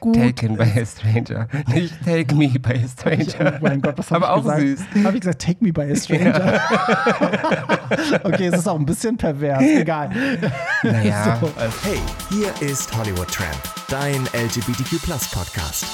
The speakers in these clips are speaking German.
gut. Taken by a Stranger. Nicht Take Me by a Stranger. Oh mein Gott, was habe Aber ich auch gesagt? süß. Habe ich gesagt, take me by a stranger? okay, es ist auch ein bisschen pervers, egal. Naja, So. Hey, hier ist Hollywood Tramp, dein LGBTQ Podcast.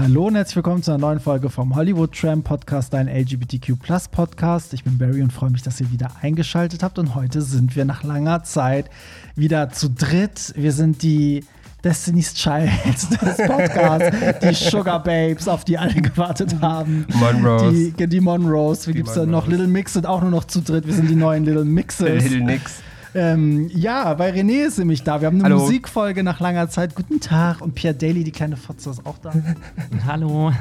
Hallo und herzlich willkommen zu einer neuen Folge vom Hollywood Tram Podcast, dein LGBTQ Podcast. Ich bin Barry und freue mich, dass ihr wieder eingeschaltet habt. Und heute sind wir nach langer Zeit wieder zu dritt. Wir sind die Destiny's Child des Podcasts, die Sugar Babes, auf die alle gewartet haben. Monrose. Die, die Monrose. Wie gibt es da noch? Little Mix sind auch nur noch zu dritt. Wir sind die neuen Little Mixes. Little Nix. Ähm, ja, weil René ist nämlich da. Wir haben eine Hallo. Musikfolge nach langer Zeit. Guten Tag. Und Pierre Daly, die kleine Fotze, ist auch da. Hallo.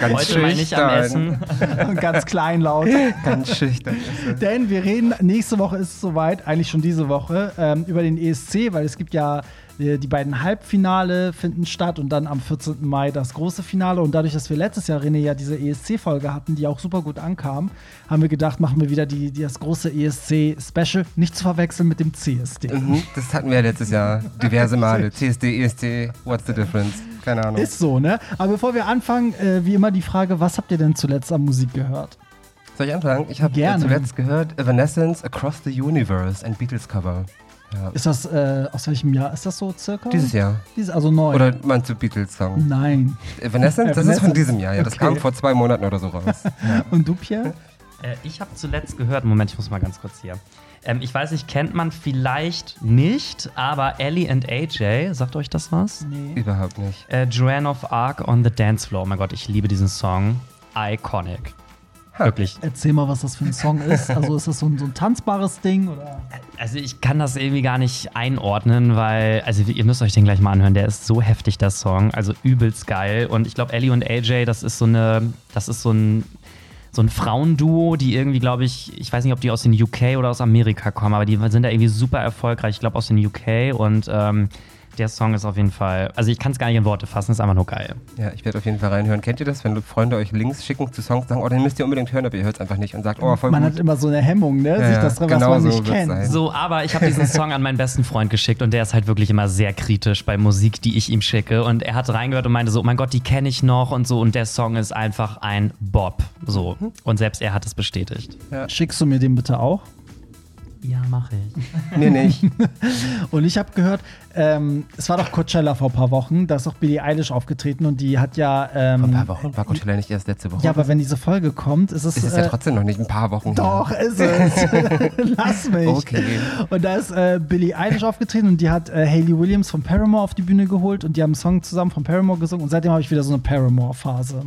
Ganz Heute mal nicht am Essen. Und ganz kleinlaut. Ganz schüchtern. Denn wir reden, nächste Woche ist es soweit, eigentlich schon diese Woche, ähm, über den ESC, weil es gibt ja die beiden Halbfinale finden statt und dann am 14. Mai das große Finale. Und dadurch, dass wir letztes Jahr, René, ja diese ESC-Folge hatten, die auch super gut ankam, haben wir gedacht, machen wir wieder die, die, das große ESC-Special. Nicht zu verwechseln mit dem CSD. Mhm, Das hatten wir ja letztes Jahr diverse Male. CSD, ESD, what's the difference? Keine Ahnung. Ist so, ne? Aber bevor wir anfangen, äh, wie immer die Frage, was habt ihr denn zuletzt an Musik gehört? Soll ich anfangen? Ich habe Gerne. zuletzt gehört Evanescence Across the Universe, ein Beatles-Cover. Ja. Ist das, äh, aus welchem Jahr ist das so circa? Dieses Jahr. Dieses, also neu. Oder meinst du Beatles-Song? Nein. Evanescence? Das ist von diesem Jahr, ja. Das Okay. kam vor zwei Monaten oder so raus. Und du, Pierre? Äh, ich habe zuletzt gehört, Moment, ich muss mal ganz kurz hier. Ähm, ich weiß nicht, kennt man vielleicht nicht, aber Ellie and AJ, sagt euch das was? Nee. Überhaupt nicht. Äh, Joanne of Arc on the Dance Floor. Oh mein Gott, ich liebe diesen Song. Iconic. Wirklich. Erzähl mal, was das für ein Song ist. Also ist das so ein, so ein tanzbares Ding? Oder? Also ich kann das irgendwie gar nicht einordnen, weil, also ihr müsst euch den gleich mal anhören, der ist so heftig, der Song, also übelst geil. Und ich glaube, Ellie und AJ, das ist so eine, das ist so ein, so ein Frauenduo, die irgendwie, glaube ich, ich weiß nicht, ob die aus den UK oder aus Amerika kommen, aber die sind da irgendwie super erfolgreich, ich glaube aus den UK und ähm, der Song ist auf jeden Fall, also ich kann es gar nicht in Worte fassen, ist einfach nur geil. Ja, ich werde auf jeden Fall reinhören. Kennt ihr das, wenn Freunde euch Links schicken zu Songs, sagen, oh, den müsst ihr unbedingt hören, aber ihr hört es einfach nicht und sagt, oh, voll Man gut. hat immer so eine Hemmung, ne? Ja, Sich ja, das drin, genau was man so nicht kennt. sein. So, aber ich habe diesen Song an meinen besten Freund geschickt und der ist halt wirklich immer sehr kritisch bei Musik, die ich ihm schicke. Und er hat reingehört und meinte so, oh mein Gott, die kenne ich noch und so. Und der Song ist einfach ein Bob. So. Und selbst er hat es bestätigt. Schickst du mir den bitte auch? Ja, mache ich. Mir nicht. Und ich habe gehört, ähm, es war doch Coachella vor ein paar Wochen, da ist auch Billie Eilish aufgetreten und die hat ja. Ähm, Vor ein paar Wochen? War Coachella nicht erst letzte Woche? Ja, aber wenn diese Folge kommt, ist es. es ist ja äh, trotzdem noch nicht ein paar Wochen Doch, her. ist es. Lass mich. Okay. Und da ist äh, Billie Eilish aufgetreten und die hat äh, Hayley Williams von Paramore auf die Bühne geholt und die haben einen Song zusammen von Paramore gesungen und seitdem habe ich wieder so eine Paramore-Phase.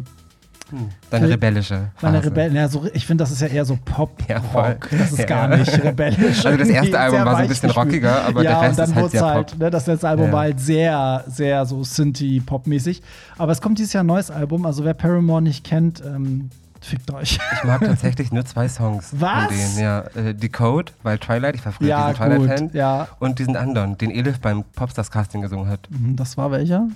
Deine rebellische Meine Phase. Rebellen, ja, so, ich finde, das ist ja eher so Pop-Rock. Ja, das ist Ja. gar nicht rebellisch. Also das erste Album war so ein bisschen rockiger, aber ja, der Rest und dann ist halt sehr halt, Pop. ne, das letzte Album war halt sehr, sehr so Synthie-Pop-mäßig. Aber es kommt dieses Jahr ein neues Album, also wer Paramore nicht kennt, ähm, fickt euch. Ich mag tatsächlich nur zwei Songs Was? von denen. Ja, äh, Decode, weil Twilight, ich war früher Ja, diesen Twilight-Fan. ja. Und diesen anderen, den Elif beim Popstars-Casting gesungen hat. Hm, Das war welcher?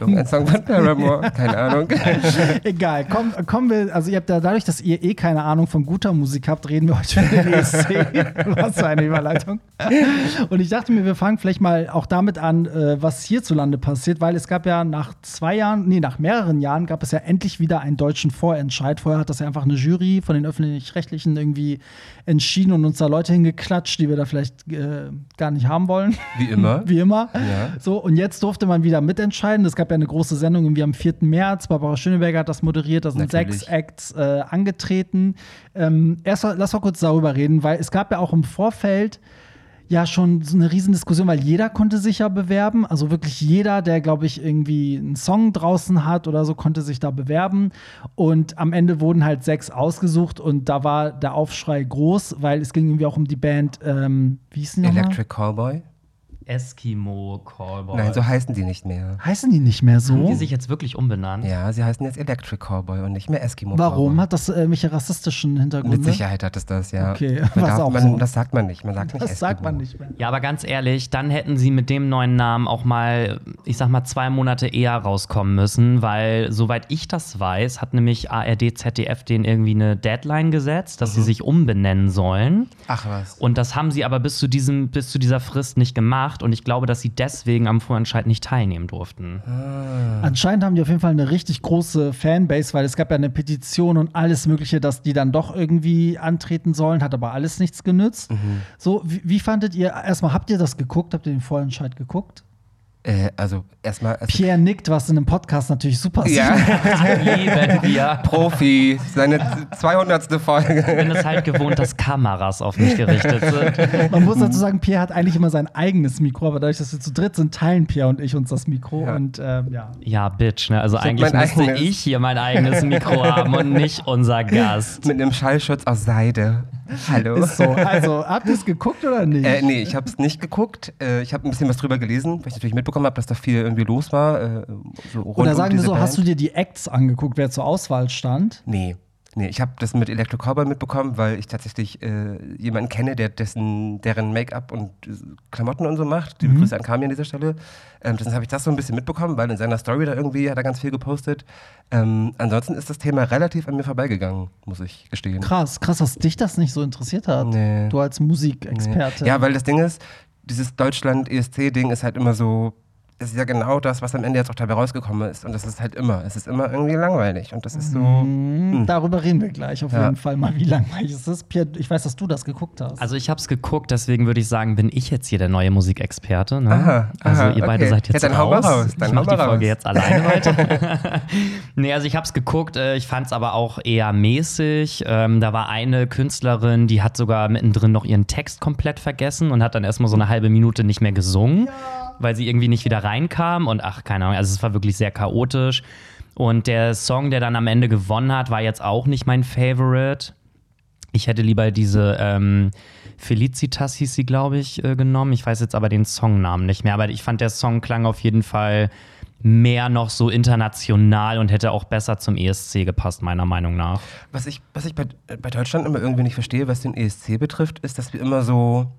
Irgendein Song von Paramore, keine Ahnung. Egal, komm, kommen wir, also ihr habt da, dadurch, dass ihr eh keine Ahnung von guter Musik habt, reden wir heute über den ESC. Was für eine Überleitung. Und ich dachte mir, wir fangen vielleicht mal auch damit an, äh, was hierzulande passiert, weil es gab ja nach zwei Jahren, nee, nach mehreren Jahren gab es ja endlich wieder einen deutschen Vorentscheid. Vorher hat das ja einfach eine Jury von den Öffentlich-Rechtlichen irgendwie entschieden und uns da Leute hingeklatscht, die wir da vielleicht äh, gar nicht haben wollen. Wie immer. Wie immer. Ja. So, und jetzt durfte man wieder mitentscheiden. Es gab ja eine große Sendung irgendwie am 4. März. Barbara Schöneberger hat das moderiert. Da sind Natürlich. sechs Acts äh, angetreten. Ähm, erst lass mal kurz darüber reden, weil es gab ja auch im Vorfeld ja schon so eine Riesendiskussion, weil jeder konnte sich ja bewerben. Also wirklich jeder, der, glaube ich, irgendwie einen Song draußen hat oder so, konnte sich da bewerben. Und am Ende wurden halt sechs ausgesucht und da war der Aufschrei groß, weil es ging irgendwie auch um die Band, ähm, wie hieß die? Electric Callboy? Eskimo Callboy. Nein, so heißen die nicht mehr. Heißen die nicht mehr so? Haben die sich jetzt wirklich umbenannt? Ja, sie heißen jetzt Electric Callboy und nicht mehr Eskimo Warum? Callboy. Hat das äh, irgendwelche rassistischen Hintergründe? Mit Sicherheit hat es das, ja. Okay, man was darf, auch man, so. Das sagt man nicht. Man sagt nicht Das sagt Eskimo. man nicht mehr. Ja, aber ganz ehrlich, dann hätten sie mit dem neuen Namen auch mal, ich sag mal, zwei Monate eher rauskommen müssen, weil, soweit ich das weiß, hat nämlich ARD, ZDF den irgendwie eine Deadline gesetzt, dass sie sich umbenennen sollen. Ach was. Und das haben sie aber bis zu, diesem, bis zu dieser Frist nicht gemacht. Gemacht und ich glaube, dass sie deswegen am Vorentscheid nicht teilnehmen durften. Anscheinend haben die auf jeden Fall eine richtig große Fanbase, weil es gab ja eine Petition und alles Mögliche, dass die dann doch irgendwie antreten sollen, hat aber alles nichts genützt. So, wie, wie fandet ihr, erstmal, habt ihr das geguckt? Habt ihr den Vorentscheid geguckt? Äh, also erstmal. Also Pierre nickt, was in einem Podcast natürlich super ist. ja, Lieben wir. Profi, seine 200. Folge. Ich bin es halt gewohnt, dass Kameras auf mich gerichtet sind. Man muss dazu sagen, Pierre hat eigentlich immer sein eigenes Mikro, aber dadurch, dass wir zu dritt sind, teilen Pierre und ich uns das Mikro. Ja. Und ähm, ja. Ja, Bitch, ne? Also hab eigentlich müsste eigenes. ich hier mein eigenes Mikro haben und nicht unser Gast. Mit einem Schallschutz aus Seide. Hallo. Ist so. Also, habt ihr es geguckt oder nicht? Äh, nee, ich habe es nicht geguckt. Äh, ich habe ein bisschen was drüber gelesen, weil ich natürlich mitbekommen habe, dass da viel irgendwie los war. Äh, so oder um sagen wir diese so, hast du Band. dir die Acts angeguckt, wer zur Auswahl stand? Nee. Nee, ich habe das mit Electro Cowboy mitbekommen, weil ich tatsächlich äh, jemanden kenne, der dessen, deren Make-up und äh, Klamotten und so macht. Die Grüße an Kami an dieser Stelle. Ähm, deswegen habe ich das so ein bisschen mitbekommen, weil in seiner Story da irgendwie hat er ganz viel gepostet. Ähm, ansonsten ist das Thema relativ an mir vorbeigegangen, muss ich gestehen. Krass, krass, dass dich das nicht so interessiert hat. Nee. Du als Musikexperte. Ja, weil das Ding ist, dieses Deutschland-ESC-Ding ist halt immer so, ist ja genau das, was am Ende jetzt auch dabei rausgekommen ist. Und das ist halt immer, es ist immer irgendwie langweilig. Und das ist so. Mhm, Darüber reden wir gleich auf Ja. jeden Fall mal, wie langweilig es ist. Pierre, ich weiß, dass du das geguckt hast. Also ich habe es geguckt, deswegen würde ich sagen, bin ich jetzt hier der neue Musikexperte. Ne? Aha, also aha, ihr beide okay. seid jetzt Ja, dann hau mal raus. raus, dann ich mache hau die mal Folge raus. jetzt alleine weiter. nee, also ich habe es geguckt, äh, ich fand es aber auch eher mäßig. Ähm, da war eine Künstlerin, die hat sogar mittendrin noch ihren Text komplett vergessen und hat dann erstmal so eine halbe Minute nicht mehr gesungen, weil sie irgendwie nicht wieder reinkam und ach, keine Ahnung, also es war wirklich sehr chaotisch. Und der Song, der dann am Ende gewonnen hat, war jetzt auch nicht mein Favorite. Ich hätte lieber diese ähm, Felicitas hieß sie, glaube ich, äh, genommen. Ich weiß jetzt aber den Songnamen nicht mehr. Aber ich fand, der Song klang auf jeden Fall mehr noch so international und hätte auch besser zum ESC gepasst, meiner Meinung nach. Was ich, was ich bei, bei Deutschland immer irgendwie nicht verstehe, was den ESC betrifft, ist, dass wir immer so.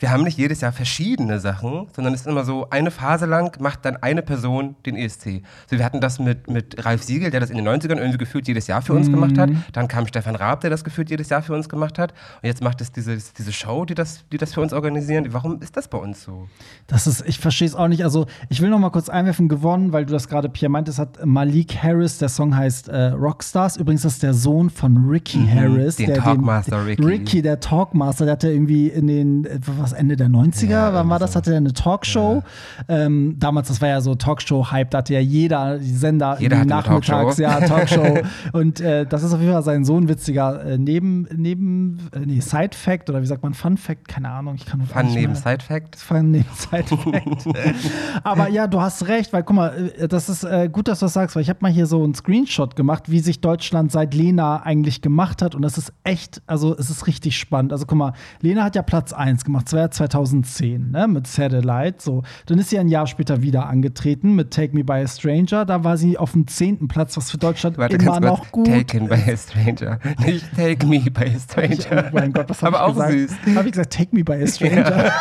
Wir haben nicht jedes Jahr verschiedene Sachen, sondern es ist immer so, eine Phase lang macht dann eine Person den ESC. So, wir hatten das mit, mit Ralf Siegel, der das in den 90ern irgendwie gefühlt jedes Jahr für uns gemacht hat. Dann kam Stefan Raab, der das gefühlt jedes Jahr für uns gemacht hat. Und jetzt macht es diese, diese Show, die das, die das für uns organisieren. Warum ist das bei uns so? Das ist, ich verstehe es auch nicht. Also, ich will noch mal kurz einwerfen, gewonnen, weil du das gerade, Pierre meintest, hat Malik Harris, der Song heißt äh, Rockstars. Übrigens, das ist der Sohn von Ricky Harris. den der Talkmaster Ricky. Ricky, der Talkmaster, der hatte irgendwie in den, äh, es Ende der 90er? Ja, Wann war das? Hatte er eine Talkshow? Ja. Ähm, damals, das war ja so Talkshow-Hype, da hatte ja jeder Sender jeder nachmittags, Talkshow. ja, Talkshow. und äh, das ist auf jeden Fall sein so ein witziger äh, Neben, neben äh, nee, Side-Fact oder wie sagt man, Fun-Fact? Keine Ahnung, ich kann Fun neben Side-Fact? Fun neben Side-Fact. Aber ja, du hast recht, weil guck mal, äh, das ist äh, gut, dass du das sagst, weil ich habe mal hier so einen Screenshot gemacht, wie sich Deutschland seit Lena eigentlich gemacht hat und das ist echt, also es ist richtig spannend. Also guck mal, Lena hat ja Platz 1 gemacht, 2 Jahre 2010 ne, mit Satellite. So. Dann ist sie ein Jahr später wieder angetreten mit Take Me by a Stranger. Da war sie auf dem zehnten Platz, was für Deutschland Warte, immer noch gut Taken ist. by a Stranger. Nicht Take Me by a Stranger. Ich, oh mein Gott, was habe ich auch gesagt? süß. Habe ich gesagt Take Me by a Stranger? Ja.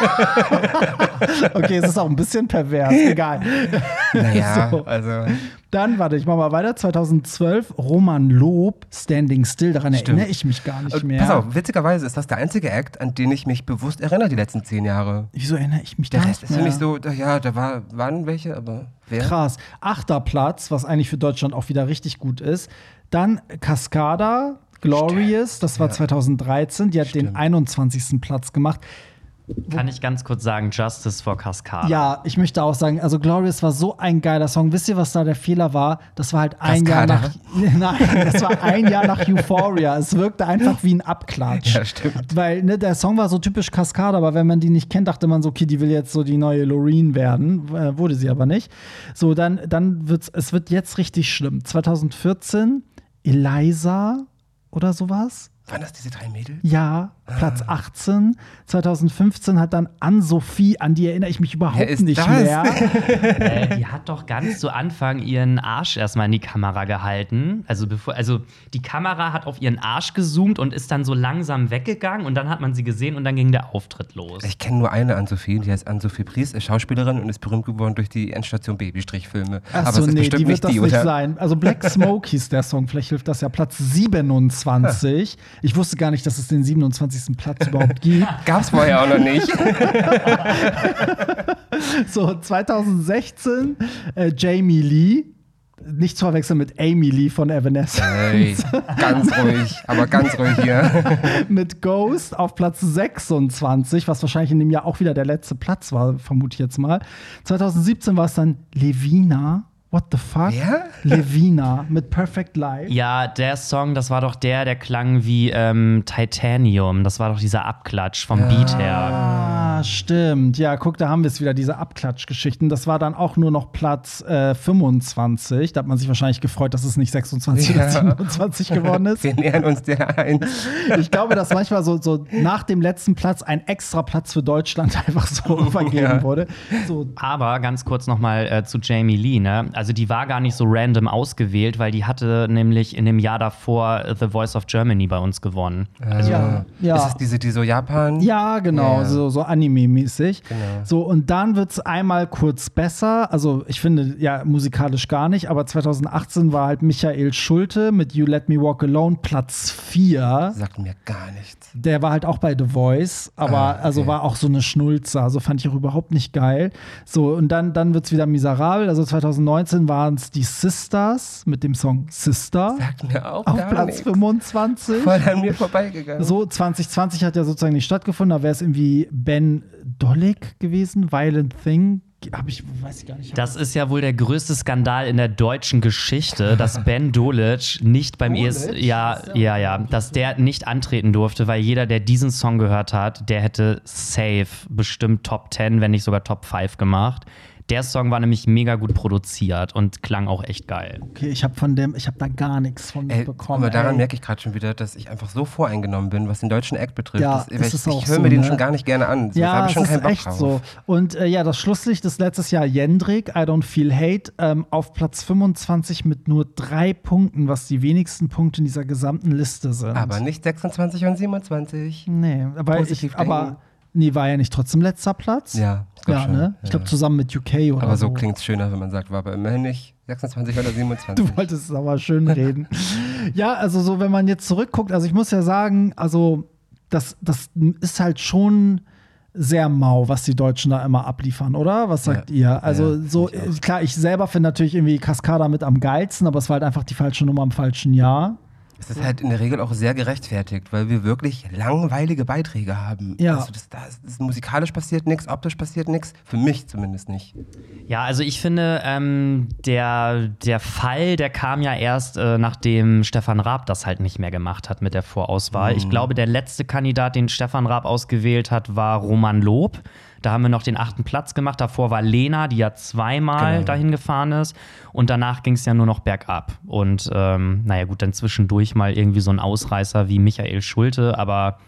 okay, es ist auch ein bisschen pervers. Egal. Naja, so. also dann, warte, ich mach mal weiter. 2012, Roman Lob, Standing Still. Daran Stimmt. erinnere ich mich gar nicht mehr. Pass auf, witzigerweise ist das der einzige Act, an den ich mich bewusst erinnere die letzten zehn Jahre. Wieso erinnere ich mich Der da Rest nicht ist für mehr? mich so, da- ja, da war, waren welche, aber wer? Krass. Achter Platz, was eigentlich für Deutschland auch wieder richtig gut ist. Dann Cascada, Glorious, das war Ja. 2013. Die hat den Stimmt. 21. Platz gemacht. Kann ich ganz kurz sagen, Justice for Cascada. Ja, ich möchte auch sagen, also Glorious war so ein geiler Song. Wisst ihr, was da der Fehler war? Das war halt ein Cascada. Jahr nach. Nein, das war ein Jahr nach Euphoria. Es wirkte einfach wie ein Abklatsch. Ja, stimmt. Weil ne, der Song war so typisch Cascada, aber wenn man die nicht kennt, dachte man so, okay, die will jetzt so die neue Loreen werden. Äh, wurde sie aber nicht. So, dann, dann wird's, es wird jetzt richtig schlimm. 2014, Eliza oder sowas. Waren das diese drei Mädels? Ja, Platz Ah. 18. 2015 hat dann Ann-Sophie, an die erinnere ich mich überhaupt ist nicht das? mehr. Äh, die hat doch ganz zu Anfang ihren Arsch erstmal in die Kamera gehalten. Also, bevor, also die Kamera hat auf ihren Arsch gezoomt und ist dann so langsam weggegangen und dann hat man sie gesehen und dann ging der Auftritt los. Ich kenne nur eine Ann-Sophie, die heißt Ann-Sophie Pries, ist Schauspielerin und ist berühmt geworden durch die Endstation Babystrichfilme. Aber Achso, es ist nee, bestimmt die wird nicht das die, nicht oder? sein. Also Black Smoke hieß der Song, vielleicht hilft das ja. Platz 27. Ich wusste gar nicht, dass es den 27. Platz überhaupt gibt. Gab's vorher auch noch nicht. So, 2016 äh, Jamie Lee. Nicht zu verwechseln mit Amy Lee von Evanescence. Hey, ganz ruhig, aber ganz ruhig hier. mit Ghost auf Platz 26, was wahrscheinlich in dem Jahr auch wieder der letzte Platz war, vermute ich jetzt mal. 2017 war es dann Levina. What the fuck? Wer? Levina mit Perfect Life. Ja, der Song, das war doch der, der klang wie ähm, Titanium. Das war doch dieser Abklatsch vom Beat her. Ah, stimmt. Ja, guck, da haben wir es wieder, diese Abklatschgeschichten. Das war dann auch nur noch Platz äh, 25. Da hat man sich wahrscheinlich gefreut, dass es nicht 26 oder Ja. 27 geworden ist. Wir nähern uns der ein. Ich glaube, dass manchmal so, so nach dem letzten Platz ein extra Platz für Deutschland einfach so vergeben Ja. wurde. So, Aber ganz kurz nochmal äh, zu Jamie Lee, ne? Also die war gar nicht so random ausgewählt, weil die hatte nämlich in dem Jahr davor The Voice of Germany bei uns gewonnen. Also, Ja, ja. Ist es diese, die so Japan? Ja, genau, Ja. so, so Anime-mäßig. Genau. So, und dann wird es einmal kurz besser. Also, ich finde ja musikalisch gar nicht, aber 2018 war halt Michael Schulte mit You Let Me Walk Alone Platz 4. Sagt mir gar nichts. Der war halt auch bei The Voice, aber Ah, okay. also war auch so eine Schnulze. Also fand ich auch überhaupt nicht geil. So, und dann, dann wird es wieder miserabel. Also 2019 waren es die Sisters mit dem Song Sister Sagt mir auch auf Platz nichts. 25. Voll an mir vorbeigegangen. So, 2020 hat ja sozusagen nicht stattgefunden. Da wäre es irgendwie Ben Dolik gewesen, Violent Thing. Hab ich, weiß ich gar nicht. Das ist ja wohl der größte Skandal in der deutschen Geschichte, dass Ben Dolic nicht beim ES, ja- ja, ja, dass der nicht antreten durfte, weil jeder, der diesen Song gehört hat, der hätte safe bestimmt Top 10, wenn nicht sogar Top 5 gemacht. Der Song war nämlich mega gut produziert und klang auch echt geil. okay, ich habe von dem, ich habe da gar nichts von Ey, mitbekommen. mal, daran ey. merke ich gerade schon wieder, dass ich einfach so voreingenommen bin, was den deutschen Act betrifft. Ja, das, das ich ich höre so, mir den ne? schon gar nicht gerne an. So, Ja, habe ich schon ist keinen Bock echt drauf. so. Und äh, ja, das Schlusslicht ist letztes Jahr Jendrik, I Don't Feel Hate, ähm, auf Platz 25 mit nur drei Punkten, was die wenigsten Punkte in dieser gesamten Liste sind. Aber nicht 26 und 27. Nee, aber, Positiv ich, aber. Nee, war ja nicht trotzdem letzter Platz? Ja, ich Ja, schon. ne? Ich glaube zusammen mit UK oder Aber so so. klingt es schöner, wenn man sagt, war aber immerhin nicht 26 oder 27. Du wolltest es aber schön reden. ja, also so, wenn man jetzt zurückguckt, also ich muss ja sagen, also das, das ist halt schon sehr mau, was die Deutschen da immer abliefern, oder? Was sagt Ja. ihr? Also Ja, so, ich klar, ich selber finde natürlich irgendwie Cascada mit am geilsten, aber es war halt einfach die falsche Nummer im falschen Jahr. Es ist halt in der Regel auch sehr gerechtfertigt, weil wir wirklich langweilige Beiträge haben. Ja. Also das, das, das musikalisch passiert nichts, optisch passiert nichts. Für mich zumindest nicht. Ja, also ich finde, ähm, der, der Fall, der kam ja erst, äh, nachdem Stefan Raab das halt nicht mehr gemacht hat mit der Vorauswahl. Ich glaube, der letzte Kandidat, den Stefan Raab ausgewählt hat, war Roman Lob. Da haben wir noch den achten Platz gemacht. Davor war Lena, die ja zweimal Genau. dahin gefahren ist. Und danach ging es ja nur noch bergab. Und ähm, naja, gut, dann zwischendurch mal irgendwie so ein Ausreißer wie Michael Schulte. Aber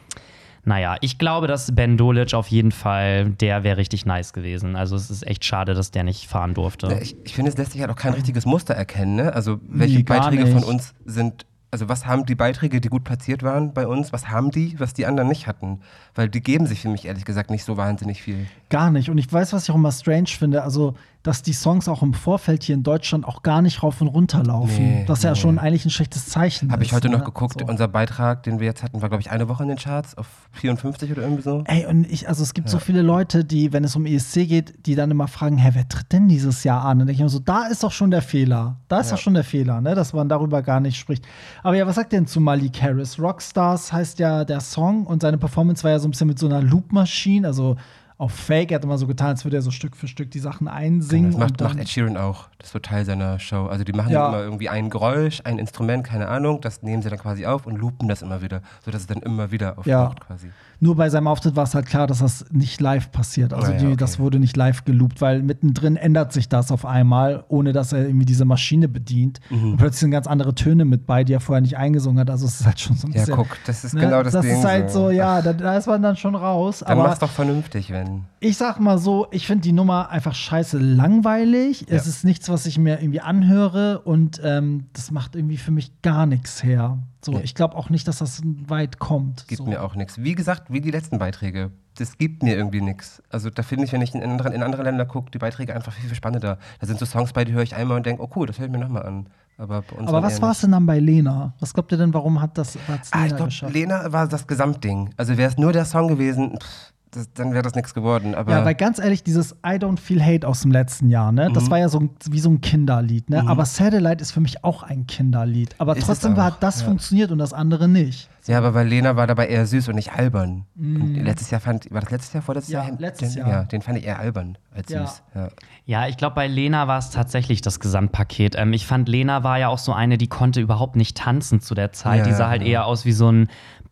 naja, ich glaube, dass Ben Dolic auf jeden Fall, der wäre richtig nice gewesen. Also es ist echt schade, dass der nicht fahren durfte. Ich, ich finde, es lässt sich halt auch kein richtiges Muster erkennen. Ne? Also welche Nee, Beiträge von nicht. uns sind, also was haben die Beiträge, die gut platziert waren bei uns, was haben die, was die anderen nicht hatten? Weil die geben sich für mich ehrlich gesagt nicht so wahnsinnig viel. Gar nicht. Und ich weiß, was ich auch immer strange finde, also, dass die Songs auch im Vorfeld hier in Deutschland auch gar nicht rauf und runter laufen. Nee, das ist ja nee. schon eigentlich ein schlechtes Zeichen. Habe ich heute noch ne? geguckt, So. unser Beitrag, den wir jetzt hatten, war glaube ich eine Woche in den Charts auf 54 oder irgendwie so. Ey, und ich, also es gibt so viele Leute, die, wenn es um ESC geht, die dann immer fragen, hä, wer tritt denn dieses Jahr an? Und denke ich mir so, da ist doch schon der Fehler. Da ist Ja. doch schon der Fehler, ne, dass man darüber gar nicht spricht. Aber ja, was sagt denn zu Malik Harris? Rockstars heißt ja der Song und seine Performance war ja so ein bisschen mit so einer Loop-Maschine, also auf Fake. Er hat immer so getan, als würde er so Stück für Stück die Sachen einsingen. Das macht, macht Ed Sheeran auch. Das ist so Teil seiner Show. Also die machen Ja. immer irgendwie ein Geräusch, ein Instrument, keine Ahnung, das nehmen sie dann quasi auf und loopen das immer wieder, sodass es dann immer wieder Ja. auftaucht quasi. Nur bei seinem Auftritt war es halt klar, dass das nicht live passiert. Also Ah ja, die, okay. das wurde nicht live geloopt, weil mittendrin ändert sich das auf einmal, ohne dass er irgendwie diese Maschine bedient. Mhm. Und plötzlich sind ganz andere Töne mit bei, die er vorher nicht eingesungen hat. Also es ist halt schon so ein Ja, bisschen. guck, das ist ne? genau das, das Ding. ist halt so, ja, da, da ist man dann schon raus. Dann aber mach's doch vernünftig, wenn. ich sag mal so, ich finde die Nummer einfach scheiße langweilig. Es Ja. ist nichts, was ich mir irgendwie anhöre und ähm, das macht irgendwie für mich gar nichts her. So, Nee. ich glaube auch nicht, dass das weit kommt. Gibt so. mir auch nichts. Wie gesagt, wie die letzten Beiträge. Das gibt mir irgendwie nichts. Also da finde ich, wenn ich in, anderen, in andere Länder gucke, die Beiträge einfach viel, viel spannender. Da sind so Songs bei, die höre ich einmal und denke, oh cool, das höre ich mir nochmal an. Aber Aber was war es denn dann bei Lena? Was glaubt ihr denn, warum hat das Ah, Lena ich glaube, geschafft? Lena war das Gesamtding. Also wäre es nur der Song gewesen, pff, das, dann wäre das nichts geworden. Aber Ja, weil ganz ehrlich, dieses I Don't Feel Hate aus dem letzten Jahr, ne, Mhm. das war ja so ein, wie so ein Kinderlied, ne? Aber Satellite ist für mich auch ein Kinderlied. Aber Ist trotzdem war auch, das ja. funktioniert und das andere nicht. Ja, aber weil Lena war dabei eher süß und nicht albern. Und letztes Jahr fand, war das letztes Jahr, vorletztes. Ja, Jahr? letztes den, Jahr. Ja, den fand ich eher albern als Ja. süß. Ja. Ja, ich glaube, bei Lena war es tatsächlich das Gesamtpaket. Ähm, ich fand, Lena war ja auch so eine, die konnte überhaupt nicht tanzen zu der Zeit. Ja, die sah halt ja. eher aus wie so ein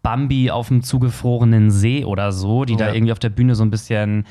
Bambi auf dem zugefrorenen See oder so, die da Ja. irgendwie auf der Bühne so ein bisschen.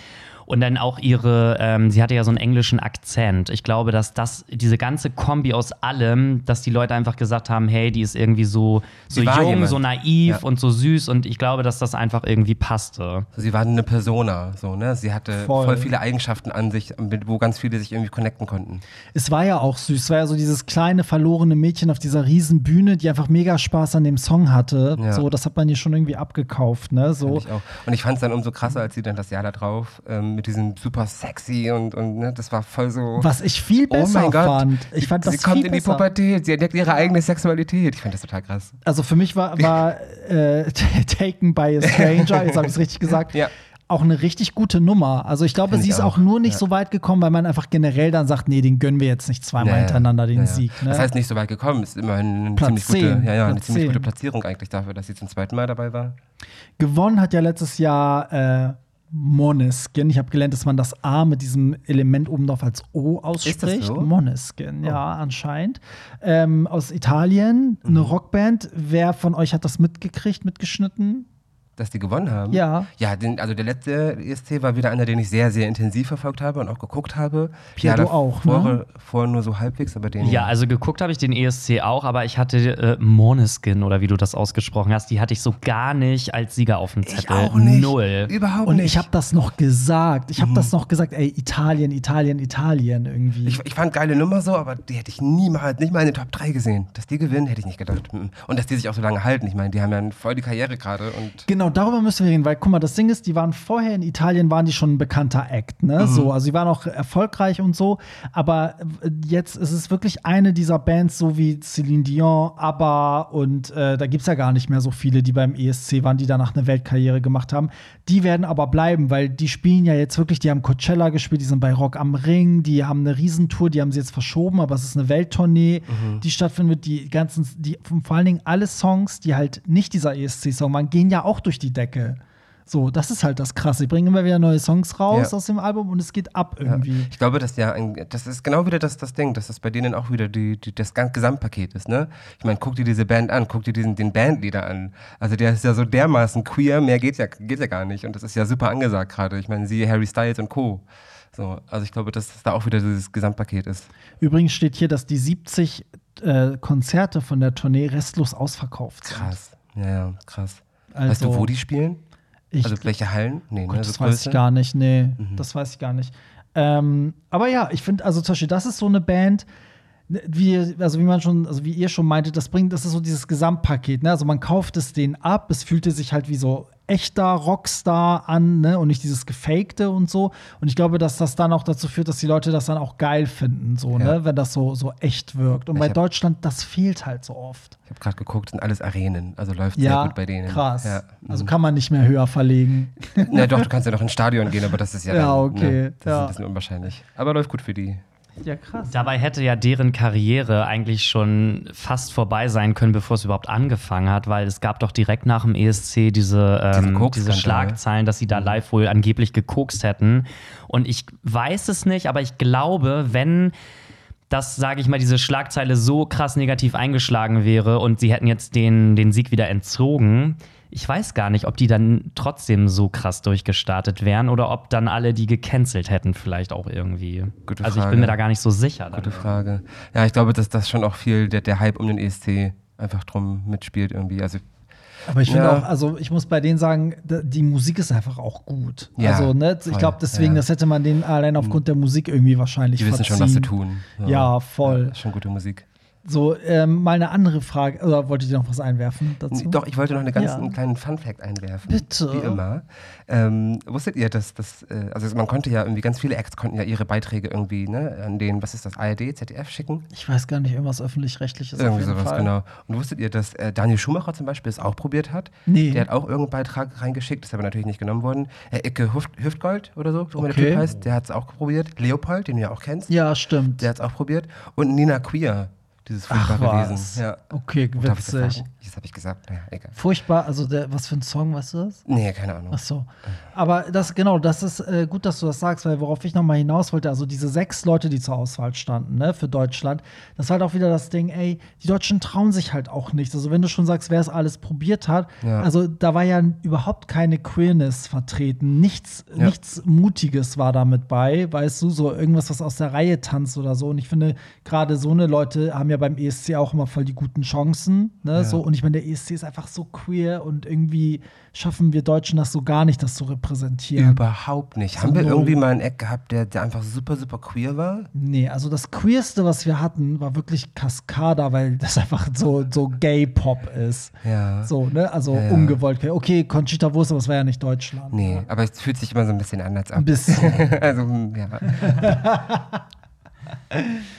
Und dann auch ihre, ähm, sie hatte ja so einen englischen Akzent. Ich glaube, dass das, diese ganze Kombi aus allem, dass die Leute einfach gesagt haben, hey, die ist irgendwie so, so jung, jemand. so naiv Ja. und so süß. Und ich glaube, dass das einfach irgendwie passte. Sie war eine Persona, so, ne? Sie hatte Voll. voll, viele Eigenschaften an sich, mit, wo ganz viele sich irgendwie connecten konnten. Es war ja auch süß. Es war ja so dieses kleine, verlorene Mädchen auf dieser riesen Bühne, die einfach mega Spaß an dem Song hatte. Ja. So, das hat man ihr schon irgendwie abgekauft, ne? So. Ich auch. Und ich fand es dann umso krasser, als sie dann das Jahr da drauf ähm, mit diesem super sexy und, und ne, das war voll so. Was ich viel Oh besser Gott. fand. Ich fand sie das kommt viel in die besser. Pubertät, sie entdeckt ihre eigene Sexualität. Ich fand das total krass. Also für mich war, war äh, Taken by a Stranger, jetzt habe ich es richtig gesagt, Ja. auch eine richtig gute Nummer. Also ich glaube, Find sie ist auch auch, nur nicht ja. so weit gekommen, weil man einfach generell dann sagt, nee, den gönnen wir jetzt nicht zweimal Naja, hintereinander den naja. Sieg. Ne? Das heißt, nicht so weit gekommen. Ist immerhin eine Platz ziemlich gute, 10, ja, ja, eine ziemlich 10. gute Platzierung eigentlich dafür, dass sie zum zweiten Mal dabei war. Gewonnen hat ja letztes Jahr äh, Moneskin. Ich habe gelernt, dass man das A mit diesem Element oben drauf als O ausspricht. so? Moneskin, ja, anscheinend. Ähm, aus Italien, Mhm. eine Rockband. Wer von euch hat das mitgekriegt, mitgeschnitten? Dass die gewonnen haben? Ja. Ja, den, also der letzte ESC war wieder einer, den ich sehr, sehr intensiv verfolgt habe und auch geguckt habe. Pierre, ja, du auch, ne? davor, Vorher nur so halbwegs, aber den. Ja, also geguckt habe ich den ESC auch, aber ich hatte äh, Måneskin oder wie du das ausgesprochen hast, die hatte ich so gar nicht als Sieger auf dem Zettel. ich auch nicht. Null. Überhaupt Und nicht. ich habe das noch gesagt. Ich habe Mhm. das noch gesagt, ey, Italien, Italien, Italien irgendwie. Ich, ich fand geile Nummer so, aber die hätte ich niemals, nicht mal in den Top 3 gesehen. Dass die gewinnen, hätte ich nicht gedacht. Und dass die sich auch so lange halten. Ich meine, die haben ja voll die Karriere gerade und. Genau, darüber müssen wir reden, weil guck mal, das Ding ist, die waren vorher in Italien, waren die schon ein bekannter Act, ne? So, also sie waren auch erfolgreich und so, aber äh, jetzt ist es wirklich eine dieser Bands, so wie Celine Dion, ABBA und äh, da gibt es ja gar nicht mehr so viele, die beim ESC waren, die danach eine Weltkarriere gemacht haben. Die werden aber bleiben, weil die spielen ja jetzt wirklich, die haben Coachella gespielt, die sind bei Rock am Ring, die haben eine Riesentour, die haben sie jetzt verschoben, aber es ist eine Welttournee, die stattfindet, die ganzen, die, vor allen Dingen alle Songs, die halt nicht dieser ESC-Song waren, gehen ja auch durch die Decke. So, das ist halt das Krasse. Sie bringen immer wieder neue Songs raus Ja. aus dem Album und es geht ab Ja. irgendwie. Ich glaube, dass ja ein, das ist genau wieder das, das Ding, dass das bei denen auch wieder die, die, das ganze Gesamtpaket ist, ne? Ich meine, guck dir diese Band an, guck dir diesen, den Bandleader an. Also der ist ja so dermaßen queer, mehr geht ja, geht ja gar nicht. Und das ist ja super angesagt gerade. Ich meine, siehe Harry Styles und Co. So, also ich glaube, dass das da auch wieder dieses Gesamtpaket ist. Übrigens steht hier, dass die 70 äh, Konzerte von der Tournee restlos ausverkauft sind. Krass. Ja, ja, krass. Also, weißt du, wo die spielen? Ich, also welche Hallen? Nee, Gott, ne, das so weiß Größe? ich gar nicht. Nee, Mhm. das weiß ich gar nicht. Ähm, aber ja, ich finde, also zum Beispiel, das ist so eine Band, wie, also wie man schon, also wie ihr schon meintet, das bringt, das ist so dieses Gesamtpaket, ne? Also man kauft es denen ab, es fühlte sich halt wie so echter Rockstar an, ne? Und nicht dieses Gefakte und so. Und ich glaube, dass das dann auch dazu führt, dass die Leute das dann auch geil finden, so, Ja. ne? Wenn das so, so echt wirkt. Und Ich bei Deutschland, das fehlt halt so oft. Ich habe gerade geguckt, sind alles Arenen. Also läuft Ja, sehr gut bei denen. krass. Ja. Also mhm. kann man nicht mehr höher verlegen. Na doch, du kannst ja noch ins Stadion gehen, aber das ist ja, Ja, dann, okay, Ne, das ist ein bisschen unwahrscheinlich. Aber läuft gut für die. Ja, krass. Dabei hätte ja deren Karriere eigentlich schon fast vorbei sein können, bevor es überhaupt angefangen hat, weil es gab doch direkt nach dem ESC diese, ähm, diese Koks-Skandal. Schlagzeilen, dass sie da live wohl angeblich gekokst hätten. Und ich weiß es nicht, aber ich glaube, wenn das, sage ich mal, diese Schlagzeile so krass negativ eingeschlagen wäre und sie hätten jetzt den, den Sieg wieder entzogen, ich weiß gar nicht, ob die dann trotzdem so krass durchgestartet wären oder ob dann alle die gecancelt hätten, vielleicht auch irgendwie. Gute also ich bin mir da gar nicht so sicher. Gute dann. Frage. Ja, ich glaube, dass das schon auch viel der, der Hype um den ESC einfach drum mitspielt irgendwie. Also Aber ich finde Ja. auch, also ich muss bei denen sagen, die Musik ist einfach auch gut. Ja, also, ne, ich glaube, deswegen, ja. das hätte man denen allein aufgrund der Musik irgendwie wahrscheinlich Die wissen schon, was verziehen. zu tun. So. Ja, voll. Ja, schon gute Musik. So, ähm, mal eine andere Frage. Oder wolltet ihr noch was einwerfen dazu? Doch, ich wollte noch einen ganz Ja. einen kleinen Fun-Fact einwerfen. Bitte. Wie immer. Ähm, wusstet ihr, dass das, äh, also man konnte ja irgendwie, ganz viele Acts konnten ja ihre Beiträge irgendwie, ne, an den, was ist das, ARD, ZDF schicken? Ich weiß gar nicht, irgendwas öffentlich-rechtliches. Irgendwie auf jeden sowas, Fall. genau. Und wusstet ihr, dass äh, Daniel Schumacher zum Beispiel es auch probiert hat? Nee. Der hat auch irgendeinen Beitrag reingeschickt, ist aber natürlich nicht genommen worden. Äh, Icke Hüft, Hüftgold oder so, so wie der Okay. Typ heißt, der hat es auch probiert. Leopold, den du ja auch kennst, Ja, stimmt. der hat es auch probiert. Und Nina Queer, dieses furchtbare. Wesen. Ja. Okay, Oh, witzig. sagen? Das habe ich gesagt. Naja, egal. Furchtbar, also der, was für ein Song, weißt du das? Nee, keine Ahnung. Ach so. Aber das, genau, das ist äh, gut, dass du das sagst, weil worauf ich nochmal hinaus wollte, also diese sechs Leute, die zur Auswahl standen, ne, für Deutschland, das ist halt auch wieder das Ding, ey, die Deutschen trauen sich halt auch nichts. Also wenn du schon sagst, wer es alles probiert hat, Ja. also da war ja überhaupt keine Queerness vertreten, nichts, Ja. nichts Mutiges war da mit bei, weißt du, so irgendwas, was aus der Reihe tanzt oder so. Und ich finde, gerade so eine Leute haben ja beim ESC auch immer voll die guten Chancen, ne, so. Und ich meine, der ESC ist einfach so queer und irgendwie schaffen wir Deutschen das so gar nicht, das zu repräsentieren. Überhaupt nicht. Haben wir irgendwie mal einen Eck gehabt, der, der einfach super, super queer war? Nee, also das queerste, was wir hatten, war wirklich Cascada, weil das einfach so, so Gay-Pop ist. Ja. So, ne? Also Ja, ja. ungewollt. Okay, Conchita Wurst, aber es war ja nicht Deutschland. Nee, aber es fühlt sich immer so ein bisschen anders Ein an. bisschen. also, hm, ja.